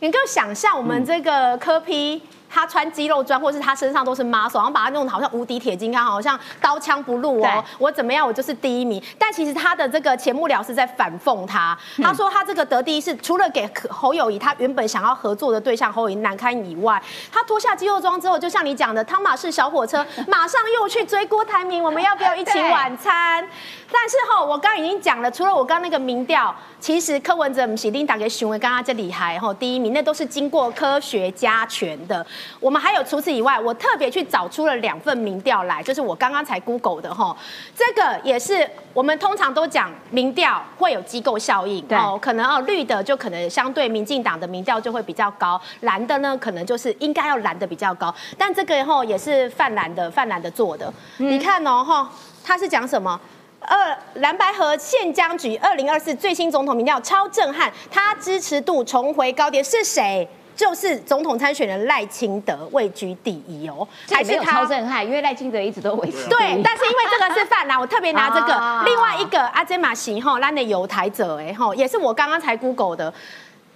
你能够想象我们这个柯批。他穿肌肉装，或是他身上都是 muscle，然后把他弄得好像无敌铁金刚，好像刀枪不入哦。我怎么样，我就是第一名。但其实他的这个前幕僚是在反讽他，他说他这个得第一是除了给侯友谊他原本想要合作的对象侯友谊难堪以外，他脱下肌肉装之后，就像你讲的，汤马士小火车 [LAUGHS] 马上又去追郭台铭，我们要不要一起晚餐？但是哈，我刚刚已经讲了，除了我刚刚那个民调，其实柯文哲不是一定打给询问，刚刚这厉害哈，第一名那都是经过科学加权的。我们还有除此以外，我特别去找出了两份民调来，就是我刚刚才 Google 的哈，这个也是我们通常都讲民调会有机构效应对。哦，可能哦绿的就可能相对民进党的民调就会比较高，蓝的呢可能就是应该要蓝的比较高，但这个哈也是泛蓝的泛蓝的做的，你看哦哈，他是讲什么？二蓝白河县江局二零二四最新总统民调超震撼，他支持度重回高点是谁？就是总统参选人赖清德位居第一哦，这也没有超震撼，因为赖清德一直都维持对，但是因为这个是泛蓝，我特别拿这个。啊另外一个阿珍马西哈，蓝的犹台者哎吼，也是我刚刚才 Google 的。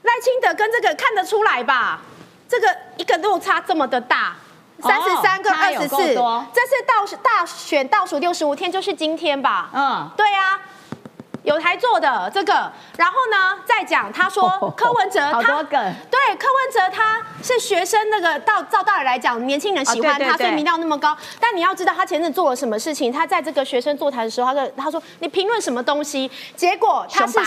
赖清德跟这个看得出来吧？这个一个落差这么的大。三十三跟差有二十四，这是倒数大选倒数六十五天，就是今天吧？嗯，对啊，有台做的这个，然后呢，再讲他说 [LAUGHS] 柯文哲他对柯文哲他是学生那个到照道理来讲，年轻人喜欢他，所以民调那么高。但你要知道他前阵做了什么事情，他在这个学生座谈的时候，他说他说你评论什么东西，结果他是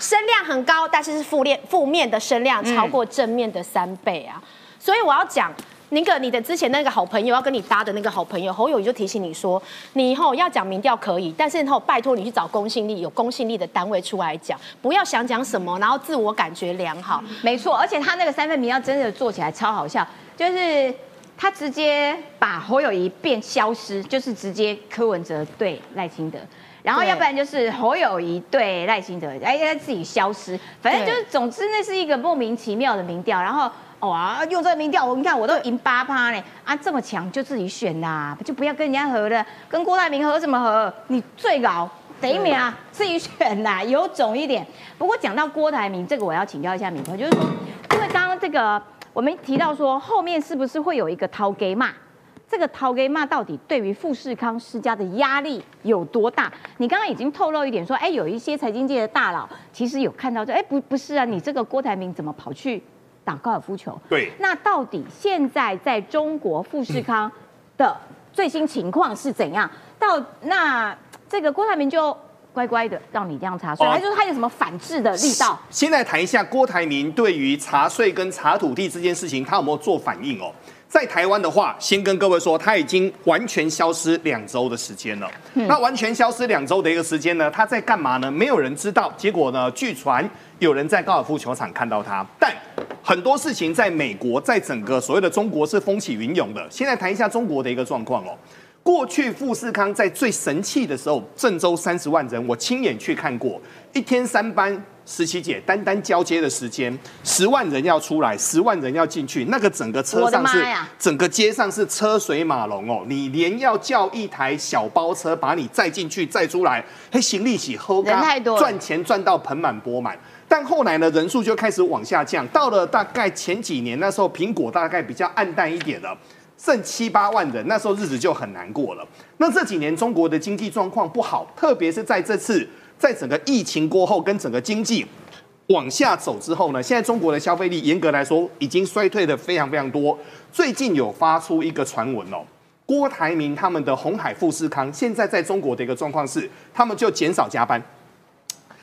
声量很高，但是是负面负面的声量超过正面的三倍啊。所以我要讲。那个你的之前那个好朋友要跟你搭的那个好朋友侯友谊就提醒你说，你以后要讲民调可以，但是以后拜托你去找公信力有公信力的单位出来讲，不要想讲什么，然后自我感觉良好。没错，而且他那个三份民调真的做起来超好笑，就是他直接把侯友谊变消失，就是直接柯文哲对赖清德。然后要不然就是侯友谊对赖清德，哎，他自己消失，反正就是，总之那是一个莫名其妙的民调。然后哇，用这个民调，我你看我都赢八趴呢，啊，这么强就自己选啦，就不要跟人家合了，跟郭台铭合什么合？你最老第一名啊，自己选啦，有种一点。不过讲到郭台铭，这个我要请教一下敏鹏，就是说，因为刚刚这个我们提到说，后面是不是会有一个掏给骂？这个掏给骂到底对于富士康施加的压力有多大？你刚刚已经透露一点说，哎，有一些财经界的大佬其实有看到这，哎，不不是啊，你这个郭台铭怎么跑去打高尔夫球？对那到底现在在中国富士康的最新情况是怎样？到那这个郭台铭就乖乖的让你这样查税，还是他有什么反制的力道？先来谈一下郭台铭对于查税跟查土地这件事情，他有没有做反应哦？在台湾的话，先跟各位说，他已经完全消失两周的时间了。那完全消失两周的一个时间呢，他在干嘛呢？没有人知道。结果呢，据传有人在高尔夫球场看到他，但很多事情在美国，在整个所谓的中国是风起云涌的。现在谈一下中国的一个状况哦。过去富士康在最神气的时候，郑州三十万人，我亲眼去看过，一天三班十七节，单单交接的时间，十万人要出来，十万人要进去，那个整个车上是整个街上是车水马龙哦，你连要叫一台小包车把你载进去载出来，嘿，行李起喝人太多了赚钱赚到盆满钵满。但后来呢，人数就开始往下降，到了大概前几年，那时候苹果大概比较暗淡一点了。剩七八万人，那时候日子就很难过了。那这几年中国的经济状况不好，特别是在这次在整个疫情过后，跟整个经济往下走之后呢，现在中国的消费力严格来说已经衰退的非常非常多。最近有发出一个传闻哦，郭台铭他们的红海富士康现在在中国的一个状况是，他们就减少加班。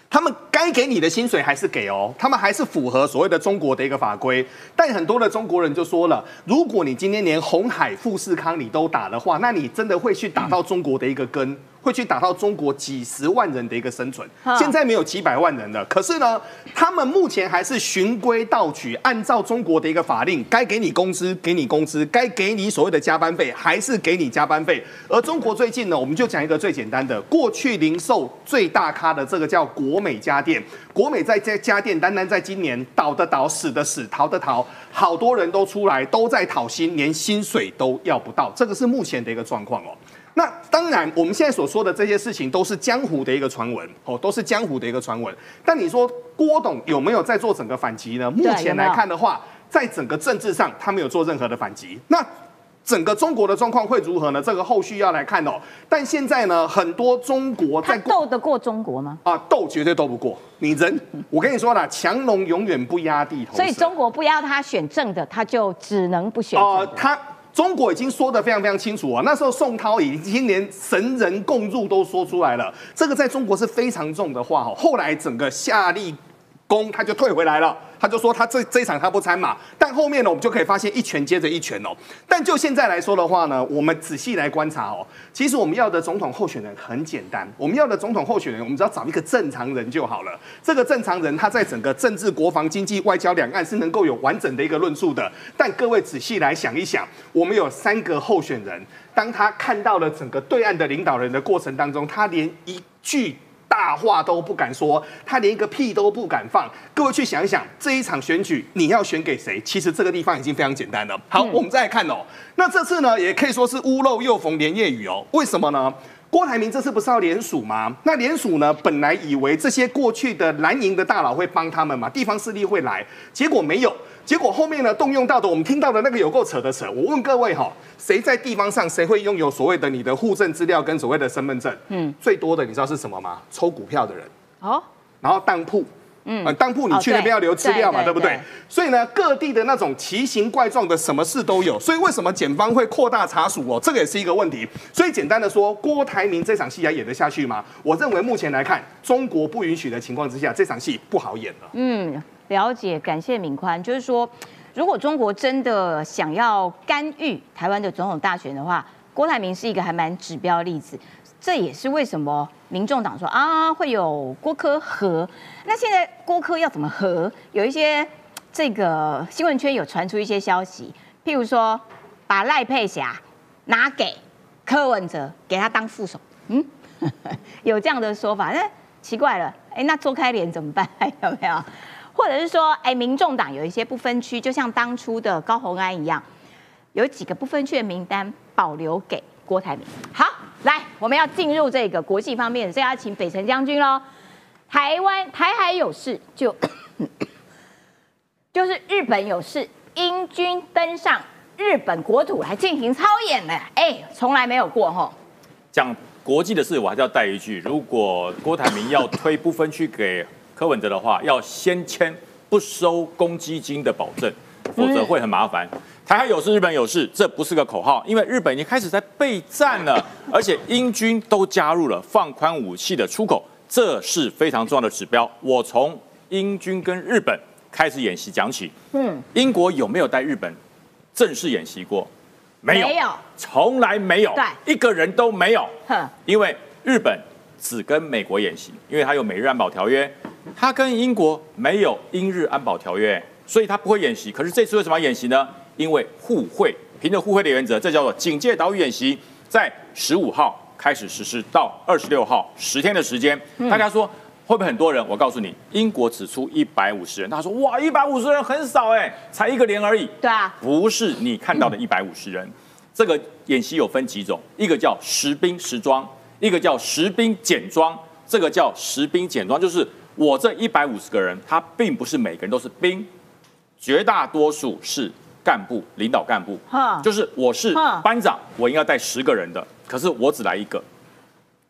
他们该给你的薪水还是给哦，他们还是符合所谓的中国的一个法规。但很多的中国人就说了，如果你今天连红海、富士康你都打的话，那你真的会去打到中国的一个根，会去打到中国几十万人的一个生存。现在没有几百万人了，可是呢，他们目前还是循规蹈矩，按照中国的一个法令，该给你工资给你工资，该给你所谓的加班费还是给你加班费。而中国最近呢，我们就讲一个最简单的，过去零售最大咖的这个叫国美家电，国美在这家电单单在今年倒的倒，死的死，逃的逃，好多人都出来都在讨薪，连薪水都要不到，这个是目前的一个状况哦。那当然，我们现在所说的这些事情都是江湖的一个传闻哦，都是江湖的一个传闻。但你说郭董有没有在做整个反击呢？目前来看的话，在整个政治上他没有做任何的反击。那整个中国的状况会如何呢？这个后续要来看哦。但现在呢，很多中国他在斗得过中国吗？啊斗绝对斗不过你人。我跟你说了，强龙永远不压地头蛇。所以中国不要他选正的，他就只能不选哦。呃，他中国已经说的非常非常清楚啊。那时候宋涛已经连神人共入都说出来了，这个在中国是非常重的话哦。后来整个夏利攻他就退回来了。他就说他这这一场他不参马，但后面呢，我们就可以发现一拳接着一拳哦。但就现在来说的话呢，我们仔细来观察哦，其实我们要的总统候选人很简单，我们要的总统候选人，我们只要找一个正常人就好了。这个正常人他在整个政治、国防、经济、外交、两岸是能够有完整的一个论述的。但各位仔细来想一想，我们有三个候选人，当他看到了整个对岸的领导人的过程当中，他连一句。大话都不敢说，他连一个屁都不敢放。各位去想一想，这一场选举你要选给谁？其实这个地方已经非常简单了。好，我们再来看哦。那这次呢，也可以说是屋漏又逢连夜雨哦。为什么呢？郭台铭这次不是要联署吗？那联署呢，本来以为这些过去的蓝营的大佬会帮他们嘛，地方势力会来，结果没有。结果后面呢，动用到的我们听到的那个有够扯的扯。我问各位哈，谁在地方上谁会拥有所谓的你的户政资料跟所谓的身份证？嗯，最多的你知道是什么吗？抽股票的人哦，然后当铺。嗯，当铺你去那边要留资料嘛，对不对？所以呢，各地的那种奇形怪状的什么事都有。所以为什么检方会扩大查处哦？这个也是一个问题。所以简单的说，郭台铭这场戏还演得下去吗？我认为目前来看，中国不允许的情况之下，这场戏不好演了。嗯，了解，感谢敏宽。就是说，如果中国真的想要干预台湾的总统大选的话，郭台铭是一个还蛮指标例子。这也是为什么民众党说啊会有郭科和，那现在郭科要怎么和？有一些这个新闻圈有传出一些消息，譬如说把赖佩霞拿给柯文哲，给他当副手，嗯，[LAUGHS] 有这样的说法，那奇怪了，哎，那周开莲怎么办？[LAUGHS] 有没有？或者是说，哎，民众党有一些不分区，就像当初的高虹安一样，有几个不分区的名单保留给郭台铭。好。来，我们要进入这个国际方面，所以要请北辰将军喽。台湾台海有事，就 [COUGHS] 就是日本有事，英军登上日本国土来进行操演了，哎，从来没有过哈。讲国际的事，我还是要带一句：如果郭台铭要推不分区给柯文哲的话，要先签不收公积金的保证，否则会很麻烦。台海有事，日本有事，这不是个口号，因为日本已经开始在备战了，[LAUGHS] 而且英军都加入了放宽武器的出口，这是非常重要的指标。我从英军跟日本开始演习讲起。嗯，英国有没有带日本正式演习过？没有，没有从来没有，对一个人都没有。哼，因为日本只跟美国演习，因为它有美日安保条约，它跟英国没有英日安保条约，所以它不会演习。可是这次为什么要演习呢？因为互惠，凭着互惠的原则，这叫做警戒岛屿演习，在十五号开始实施到二十六号，十天的时间。大家说会不会很多人？我告诉你，英国只出一百五十人，他说哇，一百五十人很少哎，才一个连而已。对啊，不是你看到的一百五十人。这个演习有分几种，一个叫实兵实装，一个叫实兵简装。这个叫实兵简装，就是我这一百五十个人，他并不是每个人都是兵，绝大多数是干部、领导干部。哈。就是我是班长，我应该带十个人的，可是我只来一个，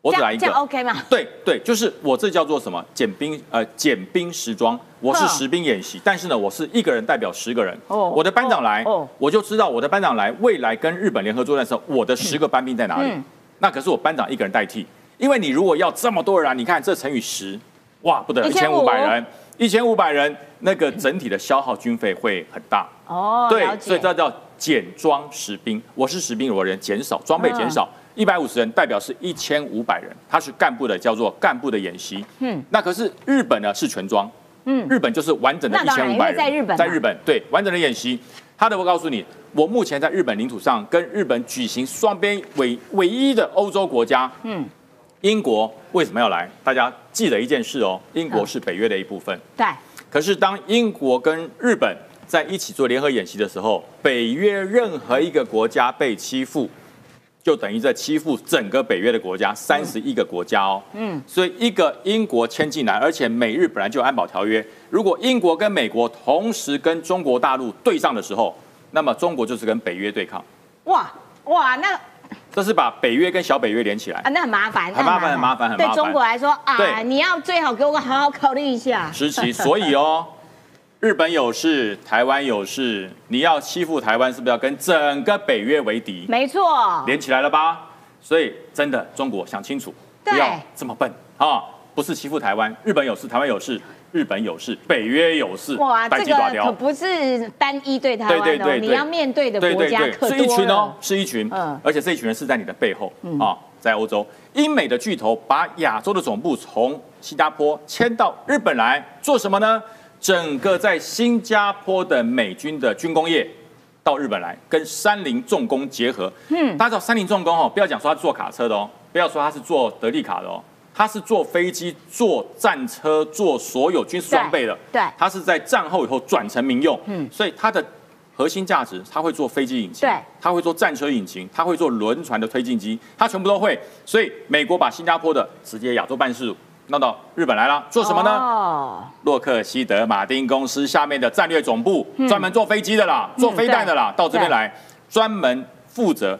我只来一个。OK 吗？对对，就是我这叫做什么？减兵呃减兵时装，我是实兵演习，但是呢，我是一个人代表十个人。哦我的班长来，哦哦。我就知道我的班长来，未来跟日本联合作战的时候，我的十个班兵在哪里？嗯。那可是我班长一个人代替，因为你如果要这么多人啊，你看这乘以十，哇，不得了，一千五。百1500人，一千五百人，那个整体的消耗军费会很大。哦，对。所以这叫减装实兵。我是实兵，我人减少，装备减嗯少，一百五十人代表是一千五百人，他是干部的，叫做干部的演习。嗯嗯，那可是日本呢是全装，嗯日本就是完整的一千五百人，在日本嘛在日本对完整的演习。他的我告诉你，我目前在日本领土上跟日本举行双边唯唯一的欧洲国家，嗯，英国为什么要来？大家记得一件事哦，英国是北约的一部分。对，可是当英国跟日本在一起做联合演习的时候，北约任何一个国家被欺负，就等于在欺负整个北约的国家三十一个国家哦。嗯，所以一个英国迁进来，而且美日本来就有安保条约，如果英国跟美国同时跟中国大陆对上的时候，那么中国就是跟北约对抗，哇哇，那这是把北约跟小北约连起来啊，。那很麻烦，很麻烦很麻烦很麻烦对中国来说啊，对你要最好给我好好考虑一下。时期，所以哦，[LAUGHS] 日本有事，台湾有事，你要欺负台湾，是不是要跟整个北约为敌？没错，连起来了吧？所以真的，中国想清楚，对不要这么笨啊！不是欺负台湾，日本有事，台湾有事，日本有事，北约有事，哇，单这。个可不是单一对台对湾的哦，对对对你要面对的国家可是一群哦，。是一群，嗯而且这一群人是在你的背后啊，在欧洲，英美的巨头把亚洲的总部从新加坡迁到日本来做什么呢？整个在新加坡的美军的军工业到日本来，跟三菱重工结合。嗯，大家知道三菱重工哦，不要讲说他是做卡车的哦，不要说他是做德利卡的哦，他是做飞机、做战车、做所有军事装备的。对对它是在战后以后转成民用，嗯，所以它的核心价值，他会做飞机引擎，对，他会做战车引擎，他会做轮船的推进机，他全部都会。所以美国把新加坡的直接亚洲办事弄到日本来了，做什么呢？哦，洛克希德马丁公司下面的战略总部，专门做飞机的啦，做飞弹的啦，到这边来，专门负责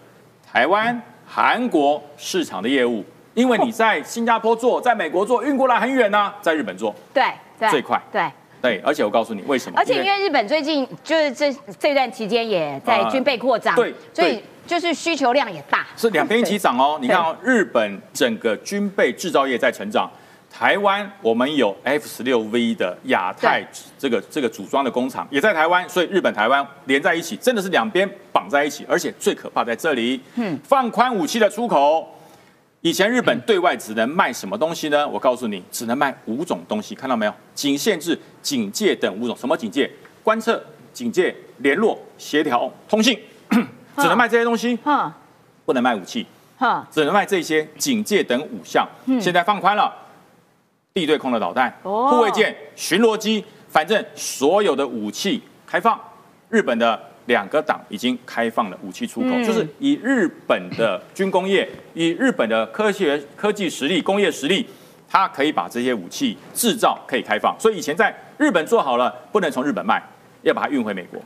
台湾、韩国市场的业务。因为你在新加坡做，在美国做，运过来很远呐、在日本做，对对，最快对。对，而且我告诉你为什么？而且因为日本最近就是这这段期间也在军备扩张，啊对所以就是需求量也大，是两边一起涨哦。你看哦，[LAUGHS] 日本整个军备制造业在成长，台湾我们有 F 十六 V 的亚太这个这个组装的工厂也在台湾，所以日本台湾连在一起，真的是两边绑在一起。而且最可怕在这里，嗯，放宽武器的出口。以前日本对外只能卖什么东西呢？我告诉你，只能卖五种东西，看到没有？仅限制警戒等五种。什么警戒？观测、警戒、联络、协调、通信，只能卖这些东西，哼不能卖武器。哼，只能卖这些警戒等五项。现在放宽了，地对空的导弹、哦护卫舰、巡逻机，反正所有的武器开放。日本的两个党已经开放了武器出口，嗯就是以日本的军工业、以日本的科学科技实力、工业实力，它可以把这些武器制造可以开放。所以以前在日本做好了，不能从日本卖，要把它运回美国。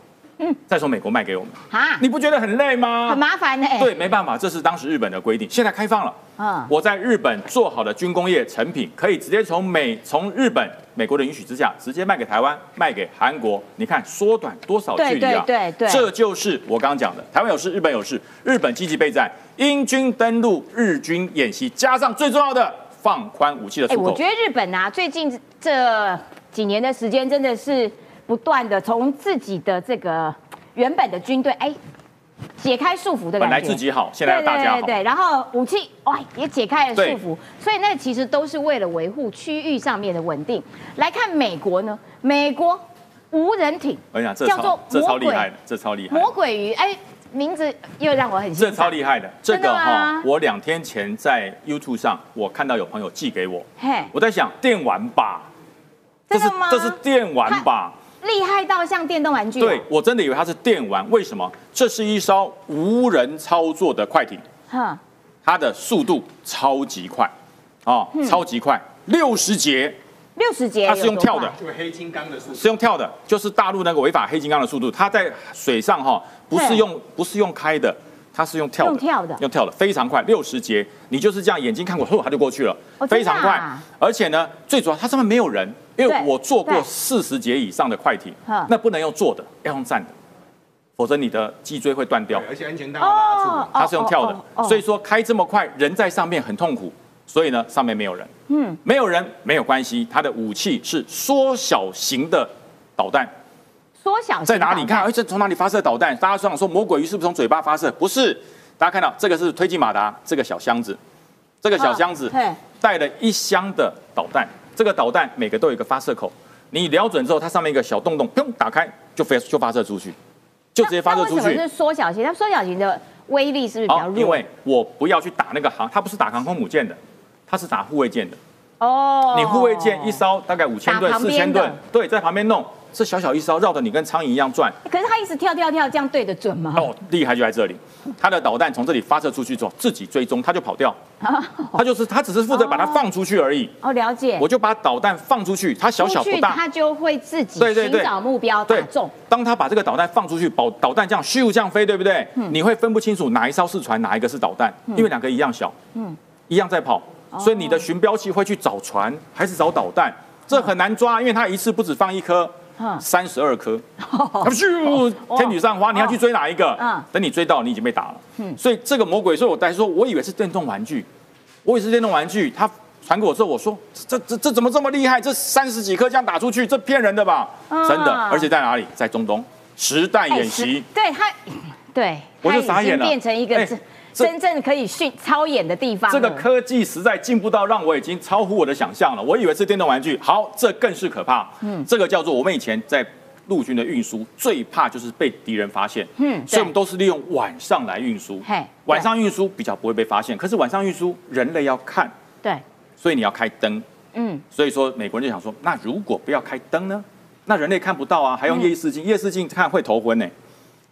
再从美国卖给我们，啊，你不觉得很累吗？很麻烦呢。对，没办法，这是当时日本的规定，现在开放了。嗯，我在日本做好的军工业成品，可以直接从美从日本美国的允许之下，直接卖给台湾，卖给韩国。你看缩短多少距离啊？对对对对这就是我刚刚讲的，台湾有事，日本有事，日本积极备战，英军登陆，日军演习，加上最重要的放宽武器的哎，出口。我觉得日本啊，最近这几年的时间真的是不断的从自己的这个原本的军队，哎，解开束缚的感觉。本来自己好，现在要大家好。对对对，然后武器哇也解开了束对缚，所以那其实都是为了维护区域上面的稳定。来看美国呢，美国无人艇我跟你讲，这叫做超这超魔鬼厉害的，这超厉害。魔鬼鱼，哎，名字又让我很这。超厉害的，这个吗哈，我两天前在 YouTube 上，我看到有朋友寄给我，嘿，我在想电玩吧，这是吗这是电玩吧？厉害到像电动玩具、哦。对，我真的以为它是电玩，为什么？这是一艘无人操作的快艇，哈，它的速度超级快，哦，超级快，六十节，六十节，它是用跳的，就黑金刚的速度。是用跳的，就是大陆那个违法黑金刚的速度，它在水上哈，不是用不是用开的，它是用跳的，用跳的。用跳的，非常快，六十节，你就是这样眼睛看过，后，它就过去了。哦，啊？非常快，而且呢，最主要它上面没有人，因为我坐过四十节以上的快艇，那不能用坐的，要用站的，否则你的脊椎会断掉。而且安全带要拉住。哦，它是用跳的所以说开这么快，人在上面很痛苦，所以呢上面没有人，嗯，没有人没有关系，它的武器是缩小型的导弹，缩小在哪里？你看，哎，这从哪里发射导弹？大家想说魔鬼鱼是不是从嘴巴发射？不是，大家看到这个是推进马达，这个小箱子，这个小箱子带了一箱的导弹，这个导弹每个都有一个发射口，你瞄准之后，它上面一个小洞洞，砰打开就飞就发射出去，就直接发射出去那为什么。是缩小型？它缩小型的威力是不是比较，弱？因为我不要去打那个航，它不是打航空母舰的，它是打护卫舰的。哦，你护卫舰一艘大概五千吨、四千吨，对，在旁边弄，这小小一艘绕着你跟苍蝇一样转，可是它一直跳跳跳，这样对得准吗？哦，厉害就在这里，它的导弹从这里发射出去之后，自己追踪，它就跑掉，[LAUGHS] 它就是它只是负责把它放出去而已。哦，了解。我就把导弹放出去，它小小不大，它就会自己寻找目标打对中。，当它把这个导弹放出去，导导弹这样咻这样飞，对不对？嗯。你会分不清楚哪一艘是船，哪一个是导弹，因为两个一样小，嗯。一样在跑，哦。所以你的寻标器会去找船还是找导弹，这很难抓，因为它一次不止放一颗。嗯，三十二颗，咻，天女散花，你要去追哪一个嗯？等你追到，你已经被打了。所以这个魔鬼，所以我才说，我以为是电动玩具，我以为是电动玩具，他传给我之后，我说这这这怎么这么厉害？这三十几颗这样打出去，这骗人的吧？嗯真的，而且在哪里？在中东实弹哎演习。对他，对，我就傻眼了变成一个哎真正可以训操演的地方。这个科技实在进步到让我已经超乎我的想象了。我以为是电动玩具，好，这更是可怕。嗯，这个叫做我们以前在陆军的运输最怕就是被敌人发现。嗯所以我们都是利用晚上来运输嘿。晚上运输比较不会被发现，可是晚上运输人类要看，对，所以你要开灯。嗯，所以说美国人就想说，那如果不要开灯呢？那人类看不到啊，还用夜视镜，夜视镜看会头昏呢、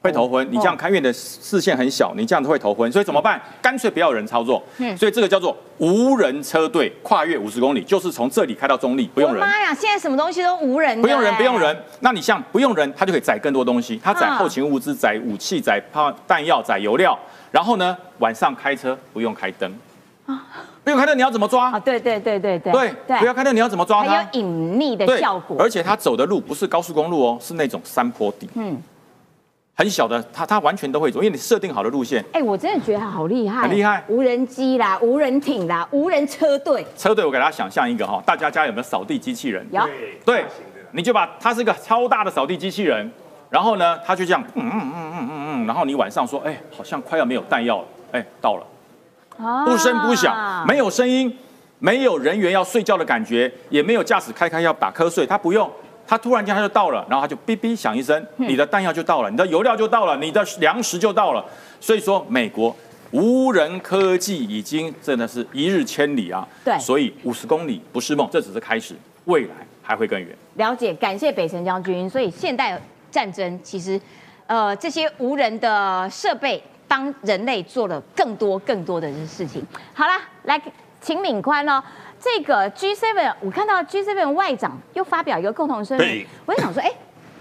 会头昏。你这样看，因为你的视线很小，你这样子会头昏，所以怎么办？干脆不要人操作。嗯所以这个叫做无人车队，跨越五十公里，就是从这里开到中立，不用人。妈呀，现在什么东西都无人的，不用人，哎不用人。那你像不用人，他就可以载更多东西，他载嗯后勤物资、载武器、载炮弹药、载油料。然后呢，晚上开车不用开灯，不用开灯，你要怎么抓啊！？对对对对对对，不要开灯，你要怎么抓它还有？隐匿的效果，而且它走的路不是高速公路哦，是那种山坡地，嗯，很小的，它它完全都会走，因为你设定好的路线。哎，我真的觉得好厉害，很厉害无人机啦，无人艇啦，无人车队，车队我给大家想象一个哈，大家家有没有扫地机器人？有对，你就把它是一个超大的扫地机器人，然后呢，它就这样，嗯嗯嗯嗯嗯嗯，然后你晚上说，哎，好像快要没有弹药了，哎，到了，啊不声不响，没有声音，没有人员要睡觉的感觉，也没有驾驶开开要打瞌睡，它不用。它突然间他就到了，然后他就哔哔响一声，你的弹药就到了，你的油料就到了，你的粮食就到了。所以说，美国无人科技已经真的是一日千里啊。对所以五十公里不是梦，这只是开始，未来还会更远。了解，感谢北辰将军。所以现代战争其实，呃，这些无人的设备帮人类做了更多更多的事情。好啦，来，请敏宽哦。这个 G7，我看到 G7 外长又发表一个共同声明，我就想说，哎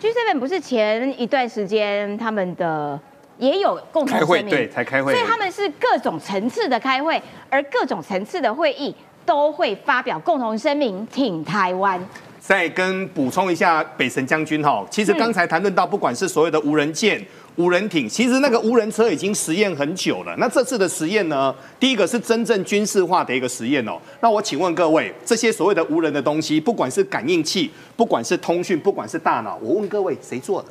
，G7 不是前一段时间他们的也有共同声明对才开会所以他们是各种层次的开会，而各种层次的会议都会发表共同声明挺台湾。再跟补充一下北神将军哈，其实刚才谈论到，不管是所有的无人舰、无人艇，其实那个无人车已经实验很久了。那这次的实验呢，第一个是真正军事化的一个实验哦。那我请问各位，这些所谓的无人的东西，不管是感应器，不管是通讯，不管是大脑，我问各位，谁做的？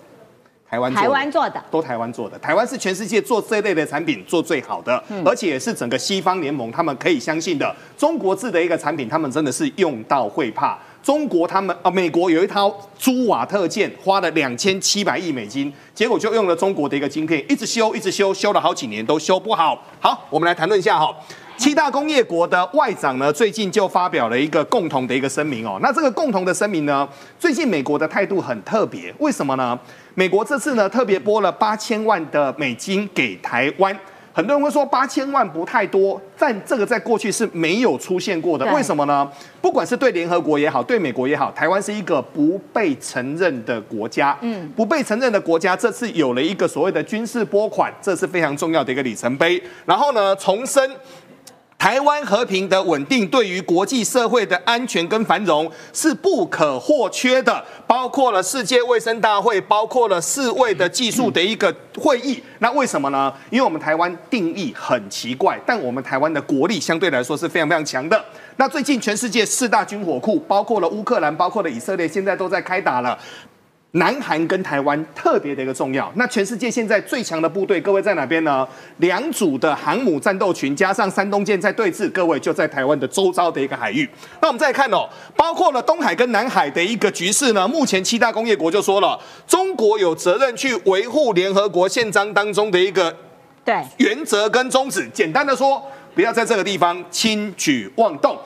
台湾台湾做的，都台湾做的。台湾是全世界做这类的产品做最好的，而且也是整个西方联盟他们可以相信的。中国制的一个产品，他们真的是用到会怕。中国他们啊，美国有一套朱瓦特舰，花了两千七百亿美金，结果就用了中国的一个晶片，一直修，一直修，修了好几年都修不好。好，我们来谈论一下哈。七大工业国的外长呢，最近就发表了一个共同的一个声明哦。那这个共同的声明呢，最近美国的态度很特别，为什么呢？美国这次呢特别拨了八千万的美金给台湾。很多人会说八千万不太多，但这个在过去是没有出现过的。为什么呢？不管是对联合国也好，对美国也好，台湾是一个不被承认的国家。嗯，不被承认的国家，这次有了一个所谓的军事拨款，这是非常重要的一个里程碑。然后呢，重申。台湾和平的稳定对于国际社会的安全跟繁荣是不可或缺的，包括了世界卫生大会，包括了世卫的技术的一个会议。那为什么呢？因为我们台湾定义很奇怪，但我们台湾的国力相对来说是非常非常强的。那最近全世界四大军火库，包括了乌克兰，包括了以色列，现在都在开打了。南韩跟台湾特别的一个重要。那全世界现在最强的部队，各位在哪边呢？两组的航母战斗群加上山东舰在对峙，各位就在台湾的周遭的一个海域。那我们再看哦，包括了东海跟南海的一个局势呢。目前七大工业国就说了，中国有责任去维护联合国宪章当中的一个对，原则跟宗旨。简单的说，不要在这个地方轻举妄动。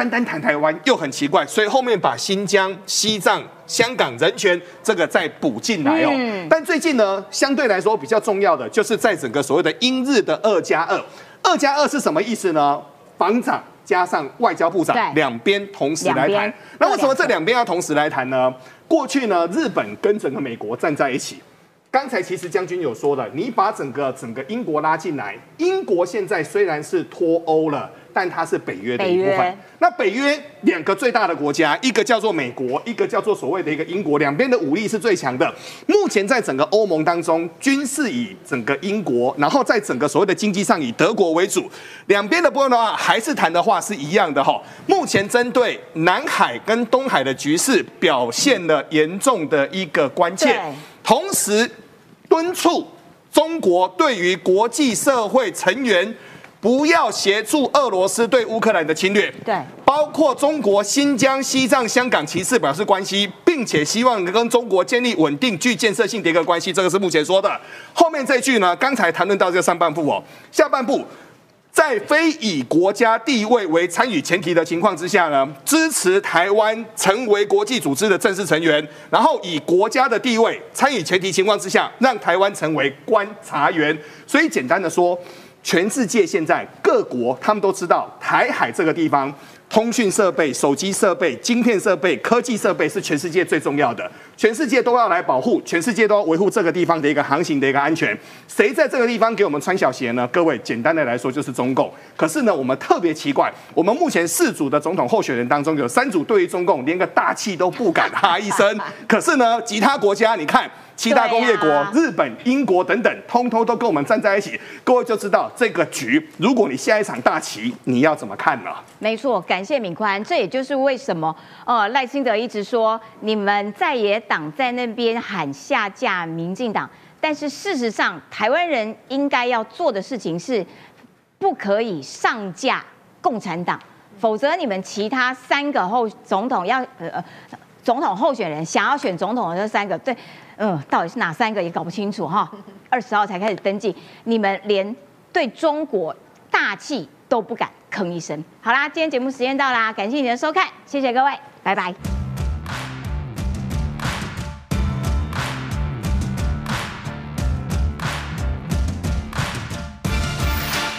单单谈台湾又很奇怪，所以后面把新疆、西藏、香港人权这个再补进来哦。嗯但最近呢，相对来说比较重要的，就是在整个所谓的英日的二加二。二加二是什么意思呢？防长加上外交部长两边同时来谈。那为什么这两边要同时来谈呢？过去呢，日本跟整个美国站在一起。刚才其实将军有说的，你把整个整个英国拉进来，英国现在虽然是脱欧了，但它是北约的一部分北。那北约两个最大的国家，一个叫做美国，一个叫做所谓的一个英国，两边的武力是最强的。目前在整个欧盟当中，军事以整个英国，然后在整个所谓的经济上以德国为主。两边的部分的话，还是谈的话是一样的哈。目前针对南海跟东海的局势，表现了严重的一个关切。同时敦促中国对于国际社会成员不要协助俄罗斯对乌克兰的侵略。对包括中国新疆、西藏、香港其次表示关系，并且希望能跟中国建立稳定、具建设性的一个关系，这个是目前说的。后面这句呢，刚才谈论到这个上半部哦，下半部。在非以国家地位为参与前提的情况之下呢，支持台湾成为国际组织的正式成员，然后以国家的地位参与前提情况之下，让台湾成为观察员。所以简单的说，全世界现在各国他们都知道台海这个地方。通讯设备、手机设备、晶片设备、科技设备是全世界最重要的，全世界都要来保护，全世界都要维护这个地方的一个航行的一个安全。谁在这个地方给我们穿小鞋呢？各位，简单的来说就是中共。可是呢，我们特别奇怪，我们目前四组的总统候选人当中，有三组对于中共连个大气都不敢哈一声。[LAUGHS] 可是呢，其他国家你看。七大工业国、啊日本、英国等等，通通都跟我们站在一起，各位就知道这个局，如果你下一场大棋，你要怎么看呢？没错，感谢敏宽，这也就是为什么呃赖清德一直说你们在野党在那边喊下架民进党，但是事实上台湾人应该要做的事情是不可以上架共产党，否则你们其他三个候总统要呃呃总统候选人想要选总统的这三个，对，嗯、到底是哪三个也搞不清楚哈。二十号才开始登记，你们连对中国大气都不敢吭一声。好啦，今天节目时间到啦，感谢你的收看，谢谢各位，拜拜。